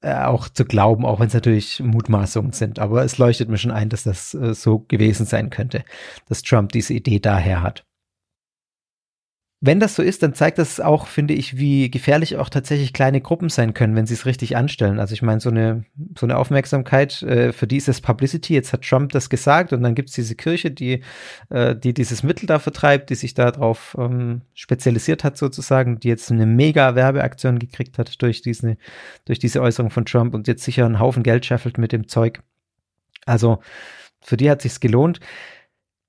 äh, auch zu glauben, auch wenn es natürlich Mutmaßungen sind. Aber es leuchtet mir schon ein, dass das äh, so gewesen sein könnte, dass Trump diese Idee daher hat wenn das so ist, dann zeigt das auch, finde ich, wie gefährlich auch tatsächlich kleine Gruppen sein können, wenn sie es richtig anstellen. Also ich meine, so eine, so eine Aufmerksamkeit, äh, für die ist es Publicity, jetzt hat Trump das gesagt und dann gibt es diese Kirche, die, äh, die dieses Mittel da vertreibt, die sich darauf ähm, spezialisiert hat sozusagen, die jetzt eine mega Werbeaktion gekriegt hat durch diese, durch diese Äußerung von Trump und jetzt sicher einen Haufen Geld scheffelt mit dem Zeug. Also für die hat sich's gelohnt.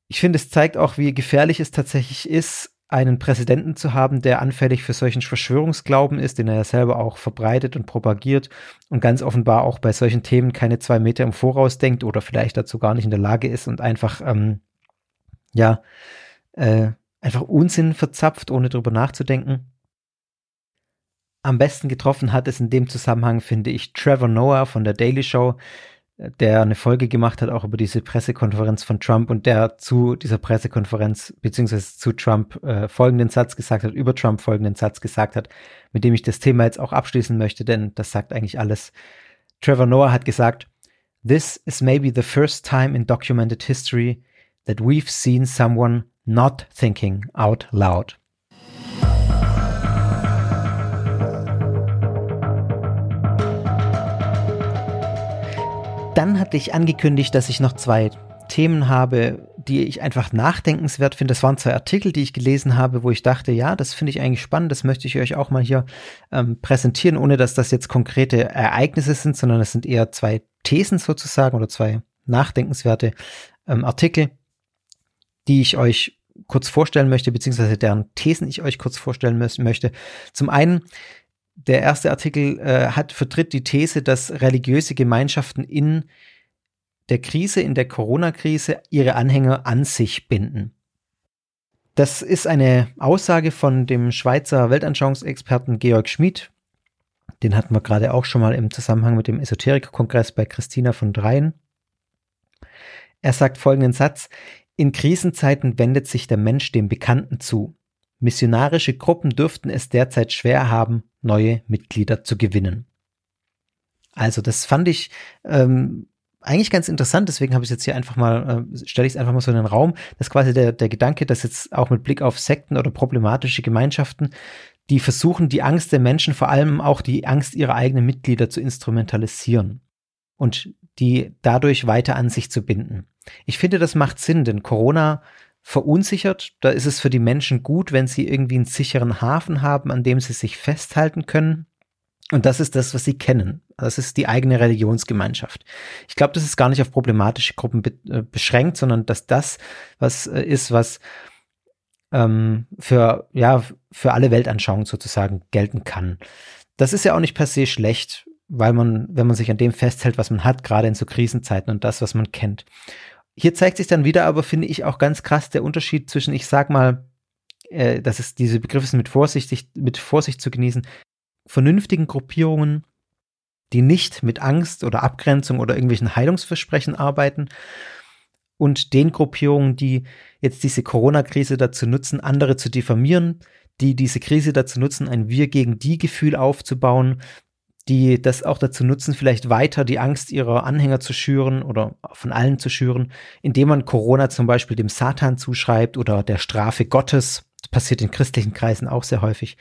Ich finde, es zeigt auch, wie gefährlich es tatsächlich ist, einen Präsidenten zu haben, der anfällig für solchen Verschwörungsglauben ist, den er ja selber auch verbreitet und propagiert und ganz offenbar auch bei solchen Themen keine zwei Meter im Voraus denkt oder vielleicht dazu gar nicht in der Lage ist und einfach, ähm, ja, äh, einfach Unsinn verzapft, ohne drüber nachzudenken. Am besten getroffen hat es in dem Zusammenhang, finde ich, Trevor Noah von der Daily Show, der eine Folge gemacht hat, auch über diese Pressekonferenz von Trump und der zu dieser Pressekonferenz beziehungsweise zu Trump äh, folgenden Satz gesagt hat, über Trump folgenden Satz gesagt hat, mit dem ich das Thema jetzt auch abschließen möchte, denn das sagt eigentlich alles. Trevor Noah hat gesagt, This is maybe the first time in documented history that we've seen someone not thinking out loud. Dann hatte ich angekündigt, dass ich noch zwei Themen habe, die ich einfach nachdenkenswert finde. Das waren zwei Artikel, die ich gelesen habe, wo ich dachte, ja, das finde ich eigentlich spannend, das möchte ich euch auch mal hier ähm, präsentieren, ohne dass das jetzt konkrete Ereignisse sind, sondern es sind eher zwei Thesen sozusagen oder zwei nachdenkenswerte ähm, Artikel, die ich euch kurz vorstellen möchte, beziehungsweise deren Thesen ich euch kurz vorstellen möchte. Zum einen der erste Artikel äh, hat, vertritt die These, dass religiöse Gemeinschaften in der Krise, in der Corona-Krise, ihre Anhänger an sich binden. Das ist eine Aussage von dem Schweizer Weltanschauungsexperten Georg Schmid. Den hatten wir gerade auch schon mal im Zusammenhang mit dem Esoteriker-Kongress bei Christina von Dreien. Er sagt folgenden Satz: In Krisenzeiten wendet sich der Mensch dem Bekannten zu. Missionarische Gruppen dürften es derzeit schwer haben, neue Mitglieder zu gewinnen. Also das fand ich ähm, eigentlich ganz interessant, deswegen habe ich jetzt hier einfach mal, äh, stelle ich es einfach mal so in den Raum, dass quasi der, der Gedanke, dass jetzt auch mit Blick auf Sekten oder problematische Gemeinschaften, die versuchen, die Angst der Menschen, vor allem auch die Angst ihrer eigenen Mitglieder zu instrumentalisieren und die dadurch weiter an sich zu binden. Ich finde, das macht Sinn, denn Corona verunsichert. Da ist es für die Menschen gut, wenn sie irgendwie einen sicheren Hafen haben, an dem sie sich festhalten können. Und das ist das, was sie kennen. Das ist die eigene Religionsgemeinschaft. Ich glaube, das ist gar nicht auf problematische Gruppen be äh, beschränkt, sondern dass das was äh, ist, was ähm, für, ja, für alle Weltanschauungen sozusagen gelten kann. Das ist ja auch nicht per se schlecht, weil man, wenn man sich an dem festhält, was man hat, gerade in so Krisenzeiten und das, was man kennt. Hier zeigt sich dann wieder, aber finde ich auch ganz krass der Unterschied zwischen, ich sag mal, äh, dass es diese Begriffe sind mit Vorsicht, mit Vorsicht zu genießen, vernünftigen Gruppierungen, die nicht mit Angst oder Abgrenzung oder irgendwelchen Heilungsversprechen arbeiten und den Gruppierungen, die jetzt diese Corona-Krise dazu nutzen, andere zu diffamieren, die diese Krise dazu nutzen, ein Wir gegen die Gefühl aufzubauen, die das auch dazu nutzen, vielleicht weiter die Angst ihrer Anhänger zu schüren oder von allen zu schüren, indem man Corona zum Beispiel dem Satan zuschreibt oder der Strafe Gottes. Das passiert in christlichen Kreisen auch sehr häufig.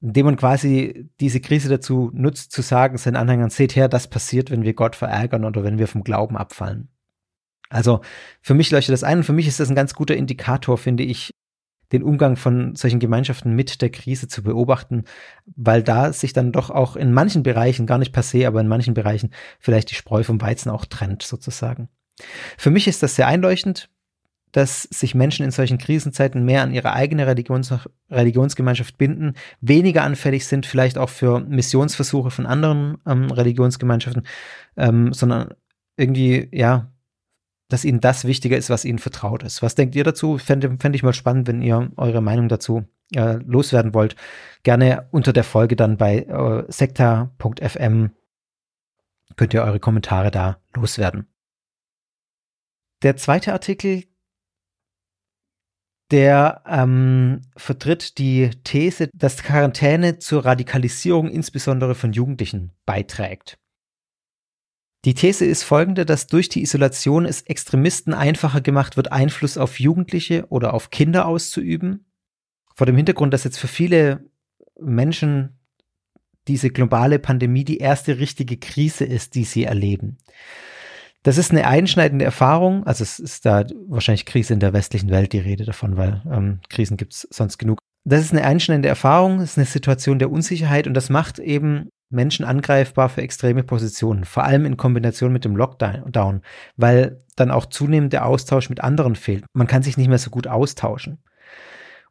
Indem man quasi diese Krise dazu nutzt, zu sagen seinen Anhängern, seht her, das passiert, wenn wir Gott verärgern oder wenn wir vom Glauben abfallen. Also für mich leuchtet das ein und für mich ist das ein ganz guter Indikator, finde ich, den Umgang von solchen Gemeinschaften mit der Krise zu beobachten, weil da sich dann doch auch in manchen Bereichen, gar nicht per se, aber in manchen Bereichen vielleicht die Spreu vom Weizen auch trennt, sozusagen. Für mich ist das sehr einleuchtend, dass sich Menschen in solchen Krisenzeiten mehr an ihre eigene Religions Religionsgemeinschaft binden, weniger anfällig sind vielleicht auch für Missionsversuche von anderen ähm, Religionsgemeinschaften, ähm, sondern irgendwie, ja, dass ihnen das wichtiger ist, was ihnen vertraut ist. Was denkt ihr dazu? Fände, fände ich mal spannend, wenn ihr eure Meinung dazu äh, loswerden wollt. Gerne unter der Folge dann bei äh, sekta.fm könnt ihr eure Kommentare da loswerden. Der zweite Artikel, der ähm, vertritt die These, dass Quarantäne zur Radikalisierung insbesondere von Jugendlichen beiträgt. Die These ist folgende, dass durch die Isolation es Extremisten einfacher gemacht wird, Einfluss auf Jugendliche oder auf Kinder auszuüben. Vor dem Hintergrund, dass jetzt für viele Menschen diese globale Pandemie die erste richtige Krise ist, die sie erleben. Das ist eine einschneidende Erfahrung. Also es ist da wahrscheinlich Krise in der westlichen Welt die Rede davon, weil ähm, Krisen gibt es sonst genug. Das ist eine einschneidende Erfahrung, das ist eine Situation der Unsicherheit und das macht eben Menschen angreifbar für extreme Positionen, vor allem in Kombination mit dem Lockdown, weil dann auch zunehmend der Austausch mit anderen fehlt. Man kann sich nicht mehr so gut austauschen.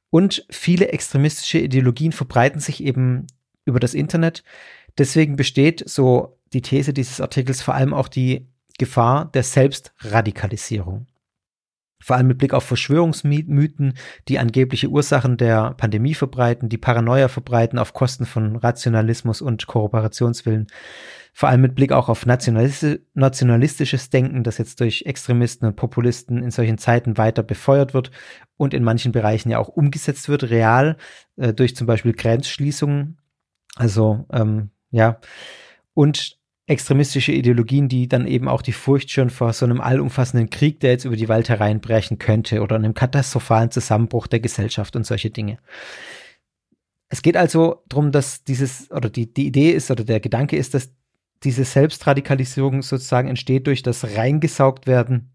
Und viele extremistische Ideologien verbreiten sich eben über das Internet. Deswegen besteht so die These dieses Artikels vor allem auch die Gefahr der Selbstradikalisierung vor allem mit Blick auf Verschwörungsmythen, die angebliche Ursachen der Pandemie verbreiten, die Paranoia verbreiten auf Kosten von Rationalismus und Kooperationswillen, vor allem mit Blick auch auf nationalistisches Denken, das jetzt durch Extremisten und Populisten in solchen Zeiten weiter befeuert wird und in manchen Bereichen ja auch umgesetzt wird, real, äh, durch zum Beispiel Grenzschließungen. Also ähm, ja, und extremistische Ideologien, die dann eben auch die Furcht schon vor so einem allumfassenden Krieg, der jetzt über die Welt hereinbrechen könnte oder einem katastrophalen Zusammenbruch der Gesellschaft und solche Dinge. Es geht also darum, dass dieses, oder die, die Idee ist, oder der Gedanke ist, dass diese Selbstradikalisierung sozusagen entsteht durch das reingesaugt werden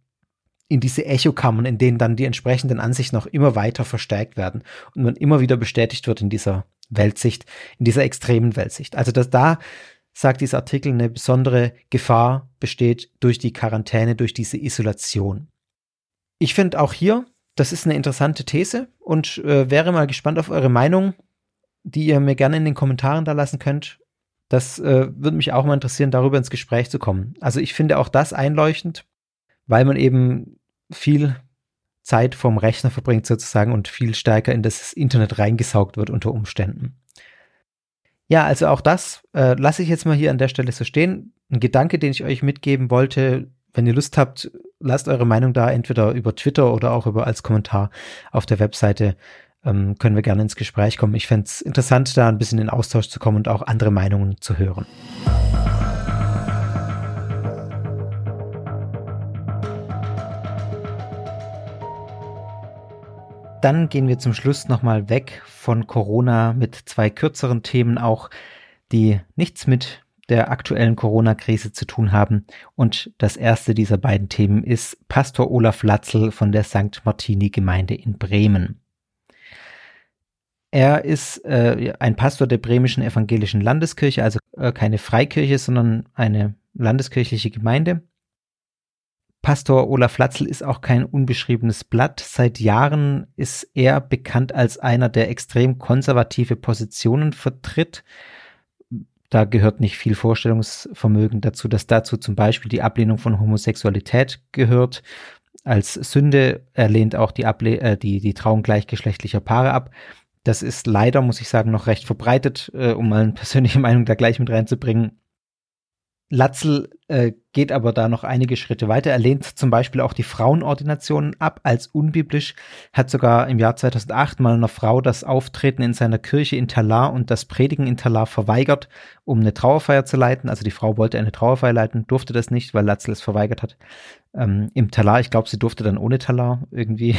in diese Echokammern, in denen dann die entsprechenden Ansichten noch immer weiter verstärkt werden und man immer wieder bestätigt wird in dieser Weltsicht, in dieser extremen Weltsicht. Also dass da sagt dieser Artikel, eine besondere Gefahr besteht durch die Quarantäne, durch diese Isolation. Ich finde auch hier, das ist eine interessante These und äh, wäre mal gespannt auf eure Meinung, die ihr mir gerne in den Kommentaren da lassen könnt. Das äh, würde mich auch mal interessieren, darüber ins Gespräch zu kommen. Also ich finde auch das einleuchtend, weil man eben viel Zeit vom Rechner verbringt sozusagen und viel stärker in das Internet reingesaugt wird unter Umständen. Ja, also auch das äh, lasse ich jetzt mal hier an der Stelle so stehen. Ein Gedanke, den ich euch mitgeben wollte, wenn ihr Lust habt, lasst eure Meinung da, entweder über Twitter oder auch über als Kommentar auf der Webseite. Ähm, können wir gerne ins Gespräch kommen. Ich fände es interessant, da ein bisschen in Austausch zu kommen und auch andere Meinungen zu hören. Dann gehen wir zum Schluss nochmal weg von Corona mit zwei kürzeren Themen auch, die nichts mit der aktuellen Corona-Krise zu tun haben. Und das erste dieser beiden Themen ist Pastor Olaf Latzel von der St. Martini-Gemeinde in Bremen. Er ist äh, ein Pastor der bremischen evangelischen Landeskirche, also äh, keine Freikirche, sondern eine landeskirchliche Gemeinde. Pastor Olaf Latzel ist auch kein unbeschriebenes Blatt. Seit Jahren ist er bekannt als einer, der extrem konservative Positionen vertritt. Da gehört nicht viel Vorstellungsvermögen dazu, dass dazu zum Beispiel die Ablehnung von Homosexualität gehört. Als Sünde er lehnt auch die, Able äh, die, die Trauung gleichgeschlechtlicher Paare ab. Das ist leider, muss ich sagen, noch recht verbreitet, äh, um mal eine persönliche (laughs) Meinung da gleich mit reinzubringen Latzel äh, geht aber da noch einige Schritte weiter. Er lehnt zum Beispiel auch die Frauenordinationen ab als unbiblisch, hat sogar im Jahr 2008 mal einer Frau das Auftreten in seiner Kirche in Talar und das Predigen in Talar verweigert, um eine Trauerfeier zu leiten. Also die Frau wollte eine Trauerfeier leiten, durfte das nicht, weil Latzel es verweigert hat. Ähm, Im Talar, ich glaube, sie durfte dann ohne Talar irgendwie.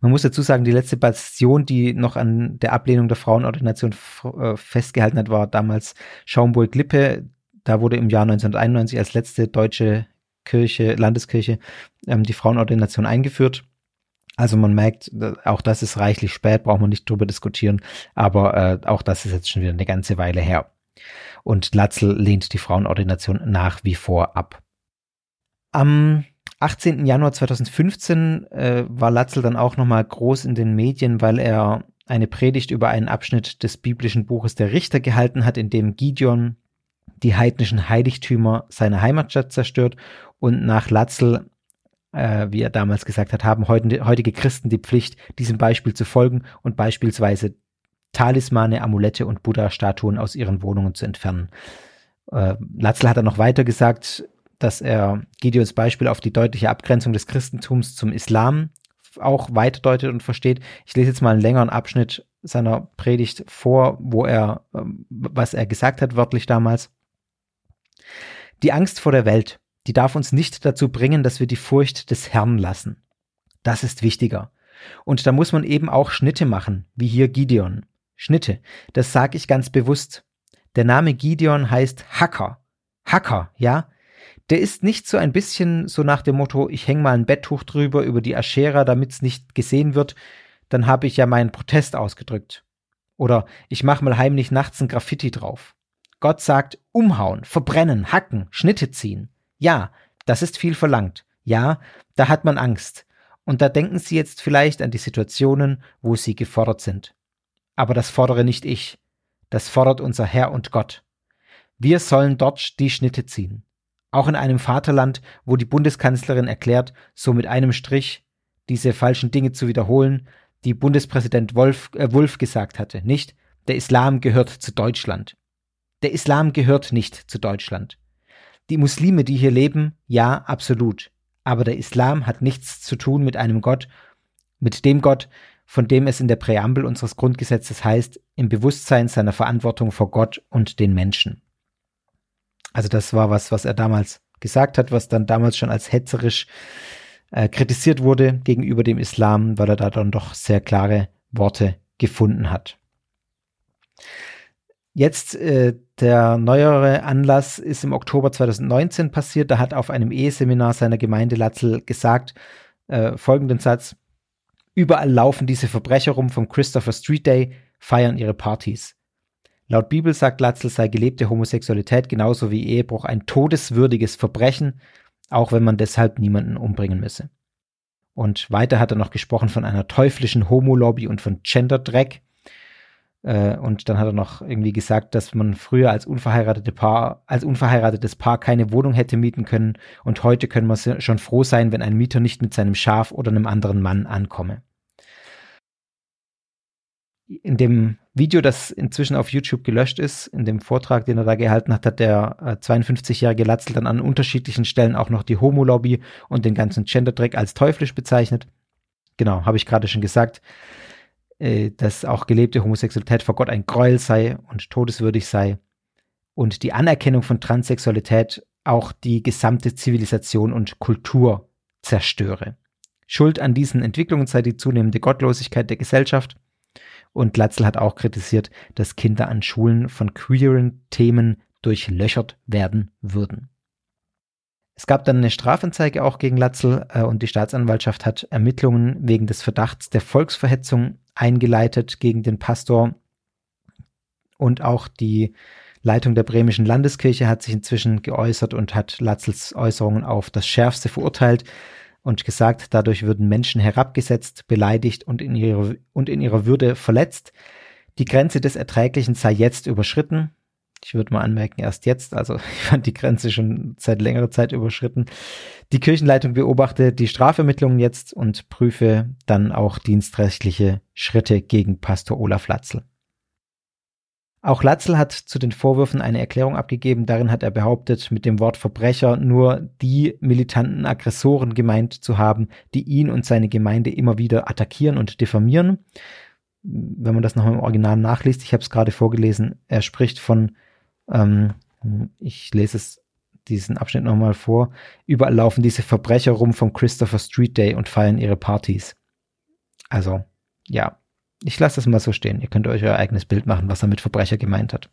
Man muss dazu sagen, die letzte Bastion, die noch an der Ablehnung der Frauenordination äh, festgehalten hat, war damals Schaumburg-Lippe da wurde im Jahr 1991 als letzte deutsche Kirche, Landeskirche, ähm, die Frauenordination eingeführt. Also man merkt, auch das ist reichlich spät, braucht man nicht drüber diskutieren, aber äh, auch das ist jetzt schon wieder eine ganze Weile her. Und Latzel lehnt die Frauenordination nach wie vor ab. Am 18. Januar 2015 äh, war Latzel dann auch nochmal groß in den Medien, weil er eine Predigt über einen Abschnitt des biblischen Buches der Richter gehalten hat, in dem Gideon die heidnischen Heiligtümer seiner Heimatstadt zerstört und nach Latzel, äh, wie er damals gesagt hat, haben heutige Christen die Pflicht, diesem Beispiel zu folgen und beispielsweise Talismane, Amulette und Buddha-Statuen aus ihren Wohnungen zu entfernen. Äh, Latzel hat dann noch weiter gesagt, dass er Gideons Beispiel auf die deutliche Abgrenzung des Christentums zum Islam auch weiterdeutet und versteht. Ich lese jetzt mal einen längeren Abschnitt seiner Predigt vor, wo er, ähm, was er gesagt hat, wörtlich damals. Die Angst vor der Welt, die darf uns nicht dazu bringen, dass wir die Furcht des Herrn lassen. Das ist wichtiger. Und da muss man eben auch Schnitte machen, wie hier Gideon. Schnitte, das sage ich ganz bewusst. Der Name Gideon heißt Hacker. Hacker, ja? Der ist nicht so ein bisschen so nach dem Motto, ich hänge mal ein Betttuch drüber über die Aschera, damit es nicht gesehen wird, dann habe ich ja meinen Protest ausgedrückt. Oder ich mache mal heimlich nachts ein Graffiti drauf. Gott sagt umhauen, verbrennen, hacken, Schnitte ziehen. Ja, das ist viel verlangt. Ja, da hat man Angst. Und da denken Sie jetzt vielleicht an die Situationen, wo Sie gefordert sind. Aber das fordere nicht ich. Das fordert unser Herr und Gott. Wir sollen dort die Schnitte ziehen. Auch in einem Vaterland, wo die Bundeskanzlerin erklärt, so mit einem Strich diese falschen Dinge zu wiederholen, die Bundespräsident Wolf, äh, Wolf gesagt hatte. Nicht, der Islam gehört zu Deutschland. Der Islam gehört nicht zu Deutschland. Die Muslime, die hier leben, ja, absolut. Aber der Islam hat nichts zu tun mit einem Gott, mit dem Gott, von dem es in der Präambel unseres Grundgesetzes heißt, im Bewusstsein seiner Verantwortung vor Gott und den Menschen. Also das war was, was er damals gesagt hat, was dann damals schon als hetzerisch äh, kritisiert wurde gegenüber dem Islam, weil er da dann doch sehr klare Worte gefunden hat. Jetzt äh, der neuere Anlass ist im Oktober 2019 passiert. Da hat auf einem Eheseminar seiner Gemeinde Latzel gesagt äh, folgenden Satz: Überall laufen diese Verbrecher rum vom Christopher Street Day, feiern ihre Partys. Laut Bibel sagt Latzel sei gelebte Homosexualität genauso wie Ehebruch ein todeswürdiges Verbrechen, auch wenn man deshalb niemanden umbringen müsse. Und weiter hat er noch gesprochen von einer teuflischen Homo-Lobby und von Gender-Dreck. Äh, und dann hat er noch irgendwie gesagt, dass man früher als unverheiratete Paar, als unverheiratetes Paar keine Wohnung hätte mieten können und heute können wir schon froh sein, wenn ein Mieter nicht mit seinem Schaf oder einem anderen Mann ankomme. In dem Video, das inzwischen auf YouTube gelöscht ist, in dem Vortrag, den er da gehalten hat, hat der äh, 52-jährige Latzel dann an unterschiedlichen Stellen auch noch die Homo-Lobby und den ganzen Gender-Dreck als teuflisch bezeichnet. Genau, habe ich gerade schon gesagt. Äh, dass auch gelebte Homosexualität vor Gott ein Gräuel sei und todeswürdig sei und die Anerkennung von Transsexualität auch die gesamte Zivilisation und Kultur zerstöre. Schuld an diesen Entwicklungen sei die zunehmende Gottlosigkeit der Gesellschaft. Und Latzel hat auch kritisiert, dass Kinder an Schulen von queeren Themen durchlöchert werden würden. Es gab dann eine Strafanzeige auch gegen Latzel äh, und die Staatsanwaltschaft hat Ermittlungen wegen des Verdachts der Volksverhetzung eingeleitet gegen den Pastor. Und auch die Leitung der bremischen Landeskirche hat sich inzwischen geäußert und hat Latzels Äußerungen auf das Schärfste verurteilt und gesagt, dadurch würden Menschen herabgesetzt, beleidigt und in, ihrer, und in ihrer Würde verletzt. Die Grenze des Erträglichen sei jetzt überschritten. Ich würde mal anmerken, erst jetzt, also (laughs) ich fand die Grenze schon seit längerer Zeit überschritten. Die Kirchenleitung beobachte die Strafermittlungen jetzt und prüfe dann auch dienstrechtliche Schritte gegen Pastor Olaf Latzel. Auch Latzel hat zu den Vorwürfen eine Erklärung abgegeben. Darin hat er behauptet, mit dem Wort Verbrecher nur die militanten Aggressoren gemeint zu haben, die ihn und seine Gemeinde immer wieder attackieren und diffamieren. Wenn man das noch im Original nachliest, ich habe es gerade vorgelesen, er spricht von, ähm, ich lese es diesen Abschnitt nochmal vor, überall laufen diese Verbrecher rum vom Christopher Street Day und feiern ihre Partys. Also, ja, ich lasse das mal so stehen. Ihr könnt euch euer eigenes Bild machen, was er mit Verbrecher gemeint hat.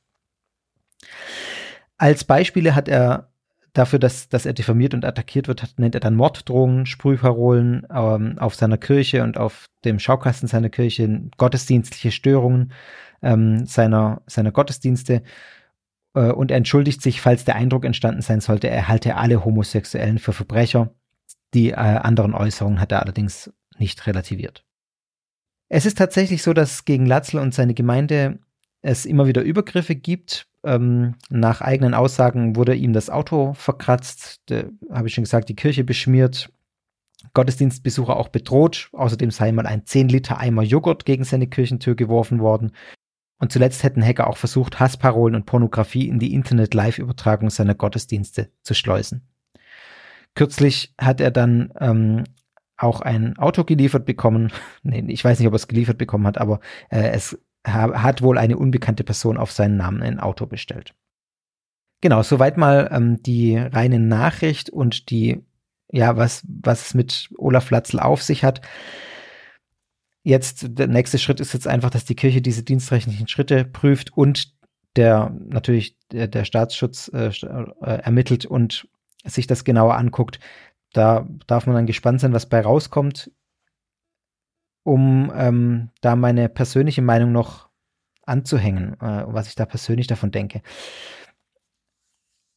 Als Beispiele hat er dafür, dass, dass er diffamiert und attackiert wird, hat, nennt er dann Morddrohungen, Sprühparolen ähm, auf seiner Kirche und auf dem Schaukasten seiner Kirche, gottesdienstliche Störungen ähm, seiner, seiner Gottesdienste. Äh, und entschuldigt sich, falls der Eindruck entstanden sein sollte, er halte alle Homosexuellen für Verbrecher. Die äh, anderen Äußerungen hat er allerdings nicht relativiert. Es ist tatsächlich so, dass gegen Latzl und seine Gemeinde es immer wieder Übergriffe gibt. Ähm, nach eigenen Aussagen wurde ihm das Auto verkratzt, habe ich schon gesagt, die Kirche beschmiert, Gottesdienstbesucher auch bedroht. Außerdem sei mal ein 10 Liter Eimer Joghurt gegen seine Kirchentür geworfen worden. Und zuletzt hätten Hacker auch versucht, Hassparolen und Pornografie in die Internet-Live-Übertragung seiner Gottesdienste zu schleusen. Kürzlich hat er dann ähm, auch ein Auto geliefert bekommen. (laughs) nee, ich weiß nicht, ob er es geliefert bekommen hat, aber äh, es ha hat wohl eine unbekannte Person auf seinen Namen ein Auto bestellt. Genau, soweit mal ähm, die reine Nachricht und die, ja, was, was es mit Olaf Latzl auf sich hat. Jetzt, der nächste Schritt ist jetzt einfach, dass die Kirche diese dienstrechtlichen Schritte prüft und der natürlich der, der Staatsschutz äh, äh, ermittelt und sich das genauer anguckt, da darf man dann gespannt sein, was bei rauskommt, um ähm, da meine persönliche Meinung noch anzuhängen, äh, was ich da persönlich davon denke.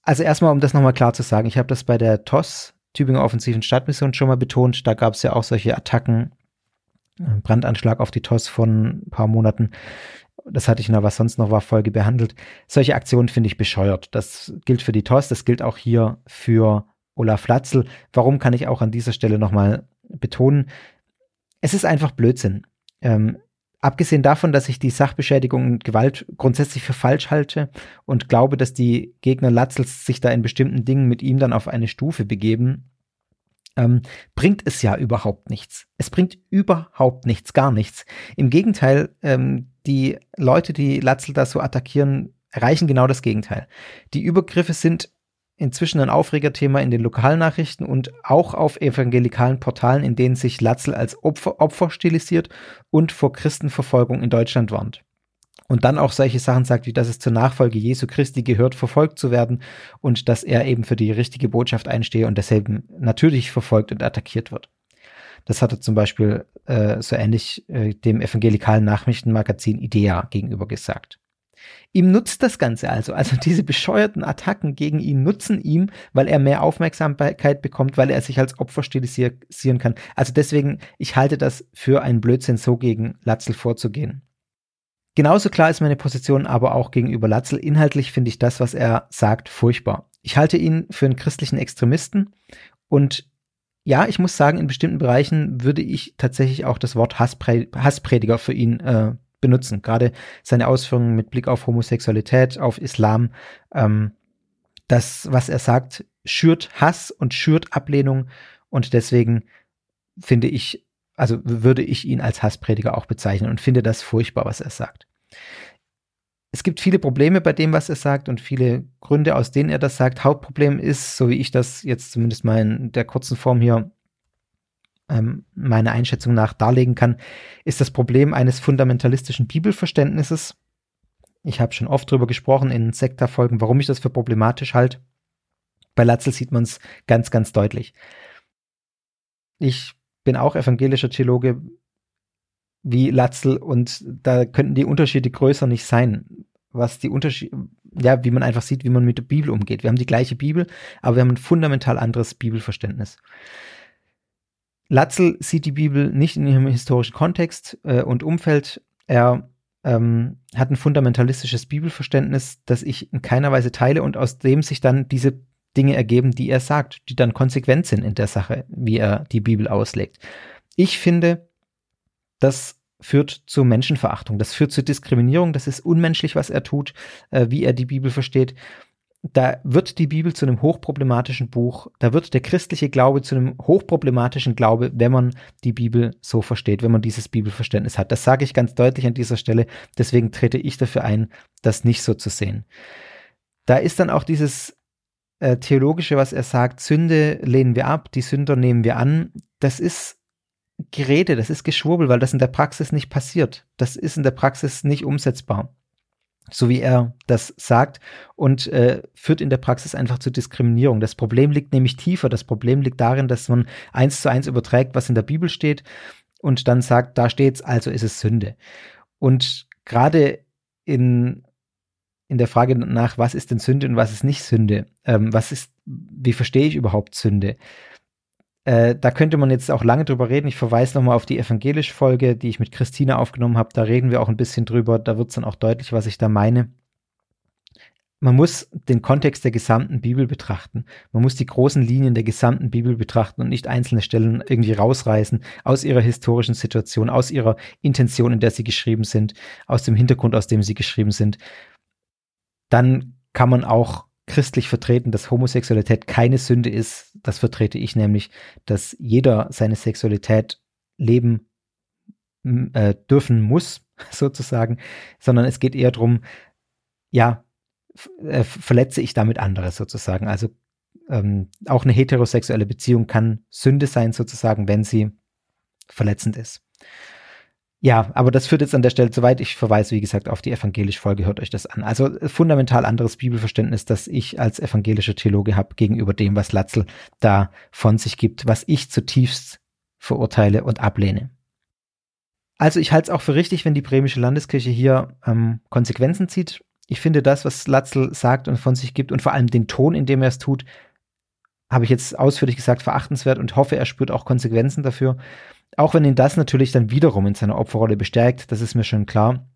Also erstmal, um das nochmal klar zu sagen, ich habe das bei der TOS, Tübinger Offensiven Stadtmission, schon mal betont. Da gab es ja auch solche Attacken, Brandanschlag auf die TOS von ein paar Monaten. Das hatte ich in der Was sonst noch war Folge behandelt. Solche Aktionen finde ich bescheuert. Das gilt für die TOS, das gilt auch hier für Olaf Latzel. Warum kann ich auch an dieser Stelle nochmal betonen? Es ist einfach Blödsinn. Ähm, abgesehen davon, dass ich die Sachbeschädigung und Gewalt grundsätzlich für falsch halte und glaube, dass die Gegner Latzels sich da in bestimmten Dingen mit ihm dann auf eine Stufe begeben, ähm, bringt es ja überhaupt nichts. Es bringt überhaupt nichts, gar nichts. Im Gegenteil, ähm, die Leute, die Latzel da so attackieren, erreichen genau das Gegenteil. Die Übergriffe sind inzwischen ein Aufregerthema in den Lokalnachrichten und auch auf evangelikalen Portalen, in denen sich Latzel als Opfer, Opfer stilisiert und vor Christenverfolgung in Deutschland warnt. Und dann auch solche Sachen sagt, wie dass es zur Nachfolge Jesu Christi gehört, verfolgt zu werden und dass er eben für die richtige Botschaft einstehe und deshalb natürlich verfolgt und attackiert wird. Das hat er zum Beispiel äh, so ähnlich äh, dem evangelikalen Nachrichtenmagazin Idea gegenüber gesagt. Ihm nutzt das Ganze also. Also (laughs) diese bescheuerten Attacken gegen ihn nutzen ihm, weil er mehr Aufmerksamkeit bekommt, weil er sich als Opfer stilisieren kann. Also deswegen, ich halte das für einen Blödsinn, so gegen Latzel vorzugehen. Genauso klar ist meine Position aber auch gegenüber Latzel. Inhaltlich finde ich das, was er sagt, furchtbar. Ich halte ihn für einen christlichen Extremisten und ja, ich muss sagen, in bestimmten Bereichen würde ich tatsächlich auch das Wort Hasspre Hassprediger für ihn äh, benutzen. Gerade seine Ausführungen mit Blick auf Homosexualität, auf Islam, ähm, das, was er sagt, schürt Hass und schürt Ablehnung und deswegen finde ich, also würde ich ihn als Hassprediger auch bezeichnen und finde das furchtbar, was er sagt. Es gibt viele Probleme bei dem, was er sagt und viele Gründe, aus denen er das sagt. Hauptproblem ist, so wie ich das jetzt zumindest mal in der kurzen Form hier ähm, meiner Einschätzung nach darlegen kann, ist das Problem eines fundamentalistischen Bibelverständnisses. Ich habe schon oft darüber gesprochen in Sektorfolgen, warum ich das für problematisch halte. Bei Latzel sieht man es ganz, ganz deutlich. Ich bin auch evangelischer Theologe wie Latzel und da könnten die Unterschiede größer nicht sein. Was die Unterschiede, ja, wie man einfach sieht, wie man mit der Bibel umgeht. Wir haben die gleiche Bibel, aber wir haben ein fundamental anderes Bibelverständnis. Latzel sieht die Bibel nicht in ihrem historischen Kontext äh, und Umfeld. Er ähm, hat ein fundamentalistisches Bibelverständnis, das ich in keiner Weise teile und aus dem sich dann diese Dinge ergeben, die er sagt, die dann konsequent sind in der Sache, wie er die Bibel auslegt. Ich finde, das führt zu Menschenverachtung. Das führt zu Diskriminierung. Das ist unmenschlich, was er tut, äh, wie er die Bibel versteht. Da wird die Bibel zu einem hochproblematischen Buch. Da wird der christliche Glaube zu einem hochproblematischen Glaube, wenn man die Bibel so versteht, wenn man dieses Bibelverständnis hat. Das sage ich ganz deutlich an dieser Stelle. Deswegen trete ich dafür ein, das nicht so zu sehen. Da ist dann auch dieses äh, theologische, was er sagt, Sünde lehnen wir ab, die Sünder nehmen wir an. Das ist Gerede, das ist Geschwurbel, weil das in der Praxis nicht passiert. Das ist in der Praxis nicht umsetzbar. So wie er das sagt und äh, führt in der Praxis einfach zu Diskriminierung. Das Problem liegt nämlich tiefer. Das Problem liegt darin, dass man eins zu eins überträgt, was in der Bibel steht und dann sagt, da steht's, also ist es Sünde. Und gerade in in der Frage nach, was ist denn Sünde und was ist nicht Sünde? Ähm, was ist, wie verstehe ich überhaupt Sünde? Äh, da könnte man jetzt auch lange drüber reden. Ich verweise nochmal auf die evangelische Folge, die ich mit Christina aufgenommen habe. Da reden wir auch ein bisschen drüber. Da wird es dann auch deutlich, was ich da meine. Man muss den Kontext der gesamten Bibel betrachten. Man muss die großen Linien der gesamten Bibel betrachten und nicht einzelne Stellen irgendwie rausreißen aus ihrer historischen Situation, aus ihrer Intention, in der sie geschrieben sind, aus dem Hintergrund, aus dem sie geschrieben sind. Dann kann man auch christlich vertreten, dass Homosexualität keine Sünde ist. Das vertrete ich nämlich, dass jeder seine Sexualität leben äh, dürfen muss, (laughs) sozusagen, sondern es geht eher darum, ja, äh, verletze ich damit andere sozusagen. Also ähm, auch eine heterosexuelle Beziehung kann Sünde sein, sozusagen, wenn sie verletzend ist. Ja, aber das führt jetzt an der Stelle zu weit. Ich verweise, wie gesagt, auf die evangelische Folge. Hört euch das an. Also äh, fundamental anderes Bibelverständnis, das ich als evangelischer Theologe habe gegenüber dem, was Latzel da von sich gibt, was ich zutiefst verurteile und ablehne. Also ich halte es auch für richtig, wenn die bremische Landeskirche hier ähm, Konsequenzen zieht. Ich finde das, was Latzel sagt und von sich gibt und vor allem den Ton, in dem er es tut, habe ich jetzt ausführlich gesagt, verachtenswert und hoffe, er spürt auch Konsequenzen dafür. Auch wenn ihn das natürlich dann wiederum in seiner Opferrolle bestärkt, das ist mir schon klar.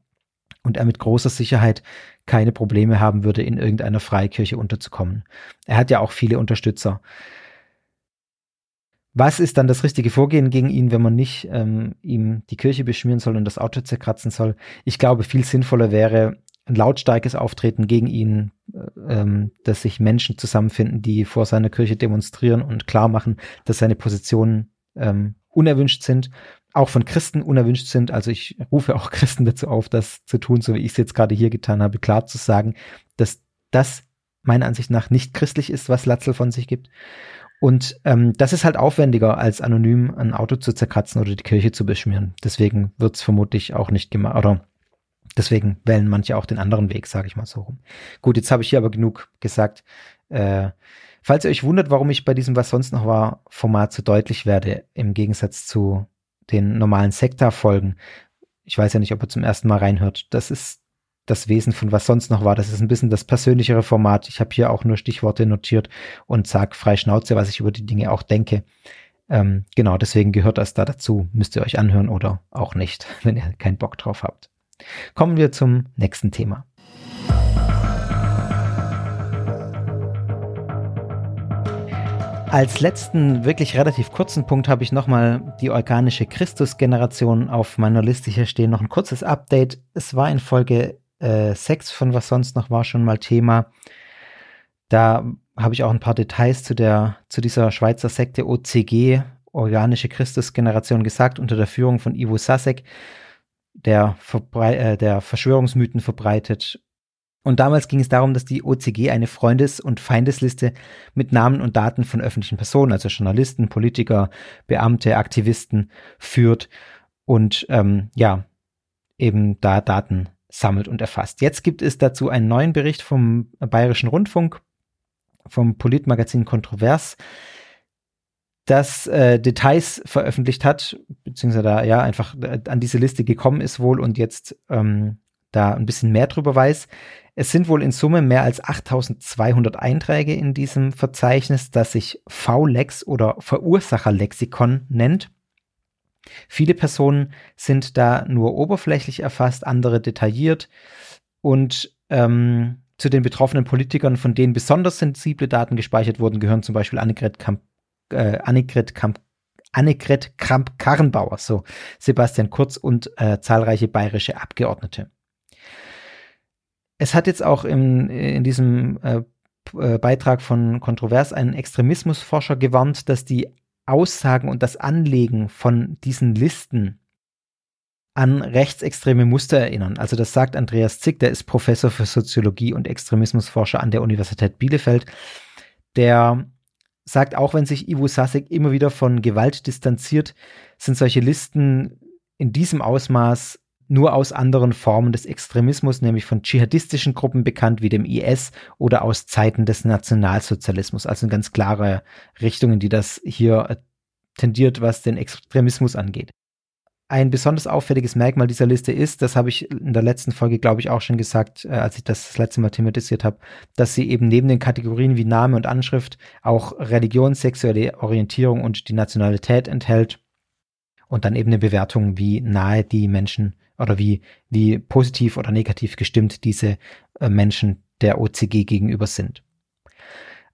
Und er mit großer Sicherheit keine Probleme haben würde, in irgendeiner Freikirche unterzukommen. Er hat ja auch viele Unterstützer. Was ist dann das richtige Vorgehen gegen ihn, wenn man nicht ähm, ihm die Kirche beschmieren soll und das Auto zerkratzen soll? Ich glaube, viel sinnvoller wäre ein lautstarkes Auftreten gegen ihn, äh, ähm, dass sich Menschen zusammenfinden, die vor seiner Kirche demonstrieren und klar machen, dass seine Positionen ähm, unerwünscht sind, auch von Christen unerwünscht sind. Also ich rufe auch (laughs) Christen dazu auf, das zu tun, so wie ich es jetzt gerade hier getan habe, klar zu sagen, dass das meiner Ansicht nach nicht christlich ist, was Latzel von sich gibt. Und ähm, das ist halt aufwendiger, als anonym ein Auto zu zerkratzen oder die Kirche zu beschmieren. Deswegen wird es vermutlich auch nicht gemacht. Oder deswegen wählen manche auch den anderen Weg, sage ich mal so rum. Gut, jetzt habe ich hier aber genug gesagt. Äh, Falls ihr euch wundert, warum ich bei diesem Was sonst noch war Format so deutlich werde, im Gegensatz zu den normalen Sekta-Folgen, ich weiß ja nicht, ob ihr zum ersten Mal reinhört, das ist das Wesen von was sonst noch war. Das ist ein bisschen das persönlichere Format. Ich habe hier auch nur Stichworte notiert und sag frei Schnauze, was ich über die Dinge auch denke. Ähm, genau, deswegen gehört das da dazu. Müsst ihr euch anhören oder auch nicht, (laughs) wenn ihr keinen Bock drauf habt. Kommen wir zum nächsten Thema. Als letzten, wirklich relativ kurzen Punkt habe ich nochmal die organische Christus-Generation auf meiner Liste hier stehen. Noch ein kurzes Update. Es war in Folge äh, 6 von was sonst noch war schon mal Thema. Da habe ich auch ein paar Details zu der, zu dieser Schweizer Sekte OCG, organische Christus-Generation gesagt, unter der Führung von Ivo Sasek, der, äh, der Verschwörungsmythen verbreitet und damals ging es darum, dass die OCG eine Freundes- und Feindesliste mit Namen und Daten von öffentlichen Personen, also Journalisten, Politiker, Beamte, Aktivisten führt und ähm, ja, eben da Daten sammelt und erfasst. Jetzt gibt es dazu einen neuen Bericht vom Bayerischen Rundfunk, vom Politmagazin Kontrovers, das äh, Details veröffentlicht hat, beziehungsweise da ja einfach äh, an diese Liste gekommen ist wohl und jetzt ähm, da ein bisschen mehr drüber weiß. Es sind wohl in Summe mehr als 8200 Einträge in diesem Verzeichnis, das sich V-Lex oder Verursacherlexikon nennt. Viele Personen sind da nur oberflächlich erfasst, andere detailliert. Und ähm, zu den betroffenen Politikern, von denen besonders sensible Daten gespeichert wurden, gehören zum Beispiel Annegret, Kamp, äh, Annegret, Kramp-Karrenbauer, so Sebastian Kurz und äh, zahlreiche bayerische Abgeordnete. Es hat jetzt auch im, in diesem äh, äh, Beitrag von Kontrovers einen Extremismusforscher gewarnt, dass die Aussagen und das Anlegen von diesen Listen an rechtsextreme Muster erinnern. Also das sagt Andreas Zick, der ist Professor für Soziologie und Extremismusforscher an der Universität Bielefeld. Der sagt, auch wenn sich Ivo Sasek immer wieder von Gewalt distanziert, sind solche Listen in diesem Ausmaß nur aus anderen Formen des Extremismus, nämlich von dschihadistischen Gruppen bekannt wie dem IS oder aus Zeiten des Nationalsozialismus. Also ganz klare Richtung, in die das hier äh, tendiert, was den Extremismus angeht. Ein besonders auffälliges Merkmal dieser Liste ist, das habe ich in der letzten Folge, glaube ich, auch schon gesagt, äh, als ich das, das letzte Mal thematisiert habe, dass sie eben neben den Kategorien wie Name und Anschrift auch Religion, sexuelle Orientierung und die Nationalität enthält und dann eben eine Bewertung, wie nahe die Menschen oder wie, wie positiv oder negativ gestimmt diese äh, Menschen der OCG gegenüber sind.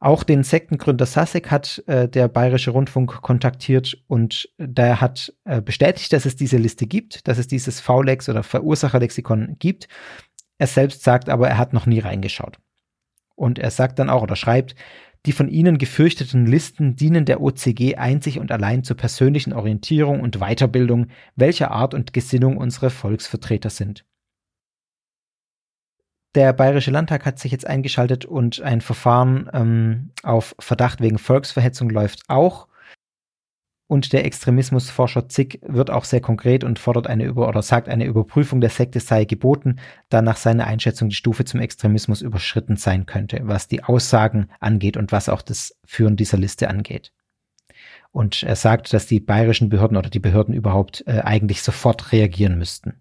Auch den Sektengründer Sasek hat äh, der Bayerische Rundfunk kontaktiert und der hat äh, bestätigt, dass es diese Liste gibt, dass es dieses V-Lex oder Verursacherlexikon gibt. Er selbst sagt aber, er hat noch nie reingeschaut. Und er sagt dann auch oder schreibt, die von Ihnen gefürchteten Listen dienen der OCG einzig und allein zur persönlichen Orientierung und Weiterbildung, welcher Art und Gesinnung unsere Volksvertreter sind. Der Bayerische Landtag hat sich jetzt eingeschaltet und ein Verfahren ähm, auf Verdacht wegen Volksverhetzung läuft auch. Und der Extremismusforscher Zick wird auch sehr konkret und fordert eine Über oder sagt, eine Überprüfung der Sekte sei geboten, da nach seiner Einschätzung die Stufe zum Extremismus überschritten sein könnte, was die Aussagen angeht und was auch das Führen dieser Liste angeht. Und er sagt, dass die bayerischen Behörden oder die Behörden überhaupt äh, eigentlich sofort reagieren müssten.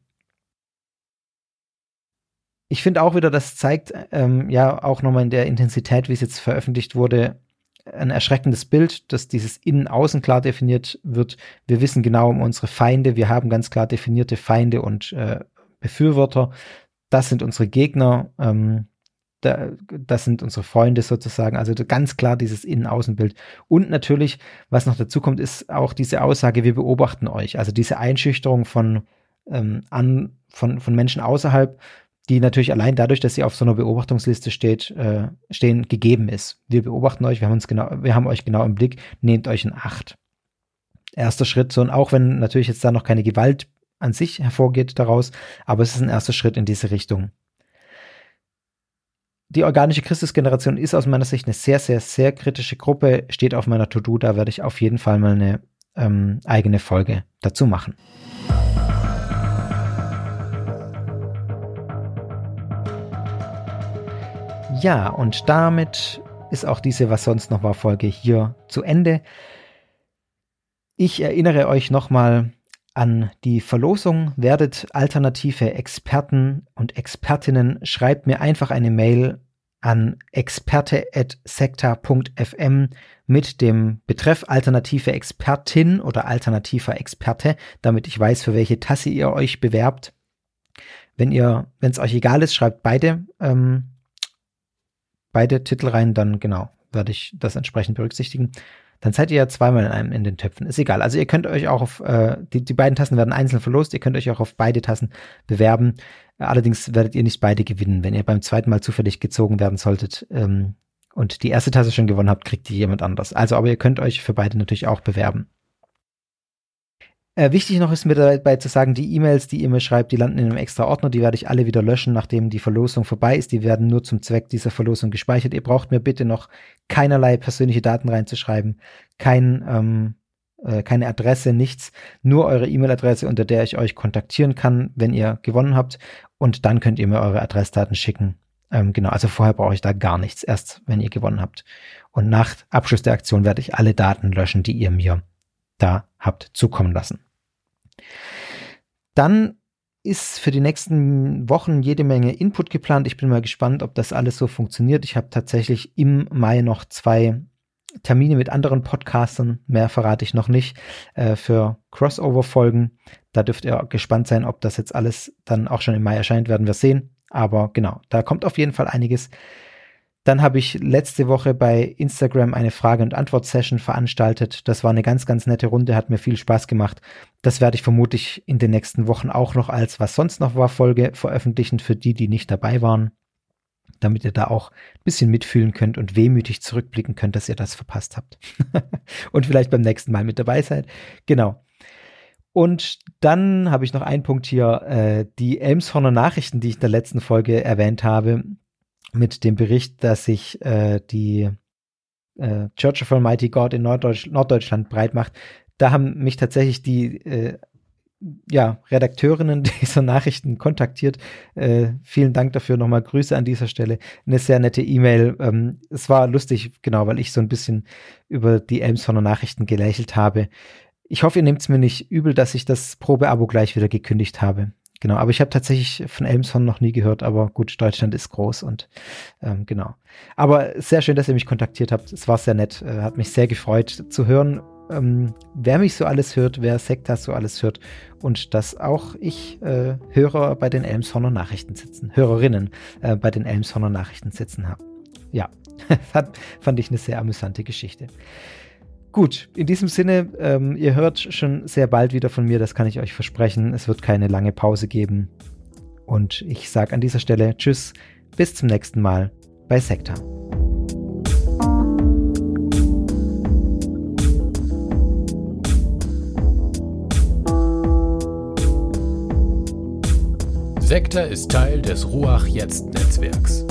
Ich finde auch wieder, das zeigt ähm, ja auch nochmal in der Intensität, wie es jetzt veröffentlicht wurde, ein erschreckendes Bild, dass dieses Innen-Außen klar definiert wird. Wir wissen genau um unsere Feinde. Wir haben ganz klar definierte Feinde und äh, Befürworter. Das sind unsere Gegner. Ähm, da, das sind unsere Freunde sozusagen. Also ganz klar dieses Innen-Außen-Bild. Und natürlich, was noch dazu kommt, ist auch diese Aussage, wir beobachten euch. Also diese Einschüchterung von, ähm, an, von, von Menschen außerhalb die natürlich allein dadurch, dass sie auf so einer Beobachtungsliste steht, äh, stehen, gegeben ist. Wir beobachten euch, wir haben uns genau, wir haben euch genau im Blick, nehmt euch in Acht. Erster Schritt, so und auch wenn natürlich jetzt da noch keine Gewalt an sich hervorgeht daraus, aber es ist ein erster Schritt in diese Richtung. Die organische Christusgeneration ist aus meiner Sicht eine sehr, sehr, sehr kritische Gruppe, steht auf meiner To-Do, da werde ich auf jeden Fall mal eine ähm, eigene Folge dazu machen. Ja, und damit ist auch diese Was sonst noch war Folge hier zu Ende. Ich erinnere euch nochmal an die Verlosung. Werdet alternative Experten und Expertinnen. Schreibt mir einfach eine Mail an experte.sekta.fm mit dem Betreff alternative Expertin oder alternativer Experte, damit ich weiß, für welche Tasse ihr euch bewerbt. Wenn ihr, wenn es euch egal ist, schreibt beide ähm, beide Titel rein, dann genau, werde ich das entsprechend berücksichtigen. Dann seid ihr ja zweimal in einem in den Töpfen. Ist egal. Also ihr könnt euch auch auf, äh, die, die beiden Tassen werden einzeln verlost, ihr könnt euch auch auf beide Tassen bewerben. Allerdings werdet ihr nicht beide gewinnen. Wenn ihr beim zweiten Mal zufällig gezogen werden solltet ähm, und die erste Tasse schon gewonnen habt, kriegt die jemand anders. Also, aber ihr könnt euch für beide natürlich auch bewerben. Äh, wichtig noch ist mir dabei zu sagen, die E-Mails, die ihr mir schreibt, die landen in einem extra Ordner, die werde ich alle wieder löschen, nachdem die Verlosung vorbei ist. Die werden nur zum Zweck dieser Verlosung gespeichert. Ihr braucht mir bitte noch keinerlei persönliche Daten reinzuschreiben, kein, ähm, äh, keine Adresse, nichts, nur eure E-Mail-Adresse, unter der ich euch kontaktieren kann, wenn ihr gewonnen habt. Und dann könnt ihr mir eure Adressdaten schicken. Ähm, genau, also vorher brauche ich da gar nichts, erst wenn ihr gewonnen habt. Und nach Abschluss der Aktion werde ich alle Daten löschen, die ihr mir da habt zukommen lassen. Dann ist für die nächsten Wochen jede Menge Input geplant. Ich bin mal gespannt, ob das alles so funktioniert. Ich habe tatsächlich im Mai noch zwei Termine mit anderen Podcastern, mehr verrate ich noch nicht, äh, für Crossover-Folgen. Da dürft ihr gespannt sein, ob das jetzt alles dann auch schon im Mai erscheint, werden wir sehen. Aber genau, da kommt auf jeden Fall einiges. Dann habe ich letzte Woche bei Instagram eine Frage- und Antwort-Session veranstaltet. Das war eine ganz, ganz nette Runde, hat mir viel Spaß gemacht. Das werde ich vermutlich in den nächsten Wochen auch noch als Was sonst noch war Folge veröffentlichen für die, die nicht dabei waren, damit ihr da auch ein bisschen mitfühlen könnt und wehmütig zurückblicken könnt, dass ihr das verpasst habt. (laughs) und vielleicht beim nächsten Mal mit dabei seid. Genau. Und dann habe ich noch einen Punkt hier, äh, die Elmshorner Nachrichten, die ich in der letzten Folge erwähnt habe mit dem Bericht, dass sich äh, die äh, Church of Almighty God in Norddeutsch Norddeutschland breit macht. Da haben mich tatsächlich die äh, ja, Redakteurinnen (laughs) dieser Nachrichten kontaktiert. Äh, vielen Dank dafür. Nochmal Grüße an dieser Stelle. Eine sehr nette E-Mail. Ähm, es war lustig, genau, weil ich so ein bisschen über die Elmshorner Nachrichten gelächelt habe. Ich hoffe, ihr nehmt es mir nicht übel, dass ich das Probeabo gleich wieder gekündigt habe. Genau, aber ich habe tatsächlich von Elmshorn noch nie gehört, aber gut, Deutschland ist groß und ähm, genau. Aber sehr schön, dass ihr mich kontaktiert habt. Es war sehr nett, äh, hat mich sehr gefreut zu hören, ähm, wer mich so alles hört, wer Sektas so alles hört und dass auch ich äh, Hörer bei den Elmshorner Nachrichten sitzen, Hörerinnen äh, bei den Elmshorner Nachrichten sitzen habe. Ja, (laughs) fand ich eine sehr amüsante Geschichte. Gut, in diesem Sinne, ähm, ihr hört schon sehr bald wieder von mir, das kann ich euch versprechen. Es wird keine lange Pause geben. Und ich sage an dieser Stelle Tschüss, bis zum nächsten Mal bei Sekta. Sekta ist Teil des Ruach Jetzt Netzwerks.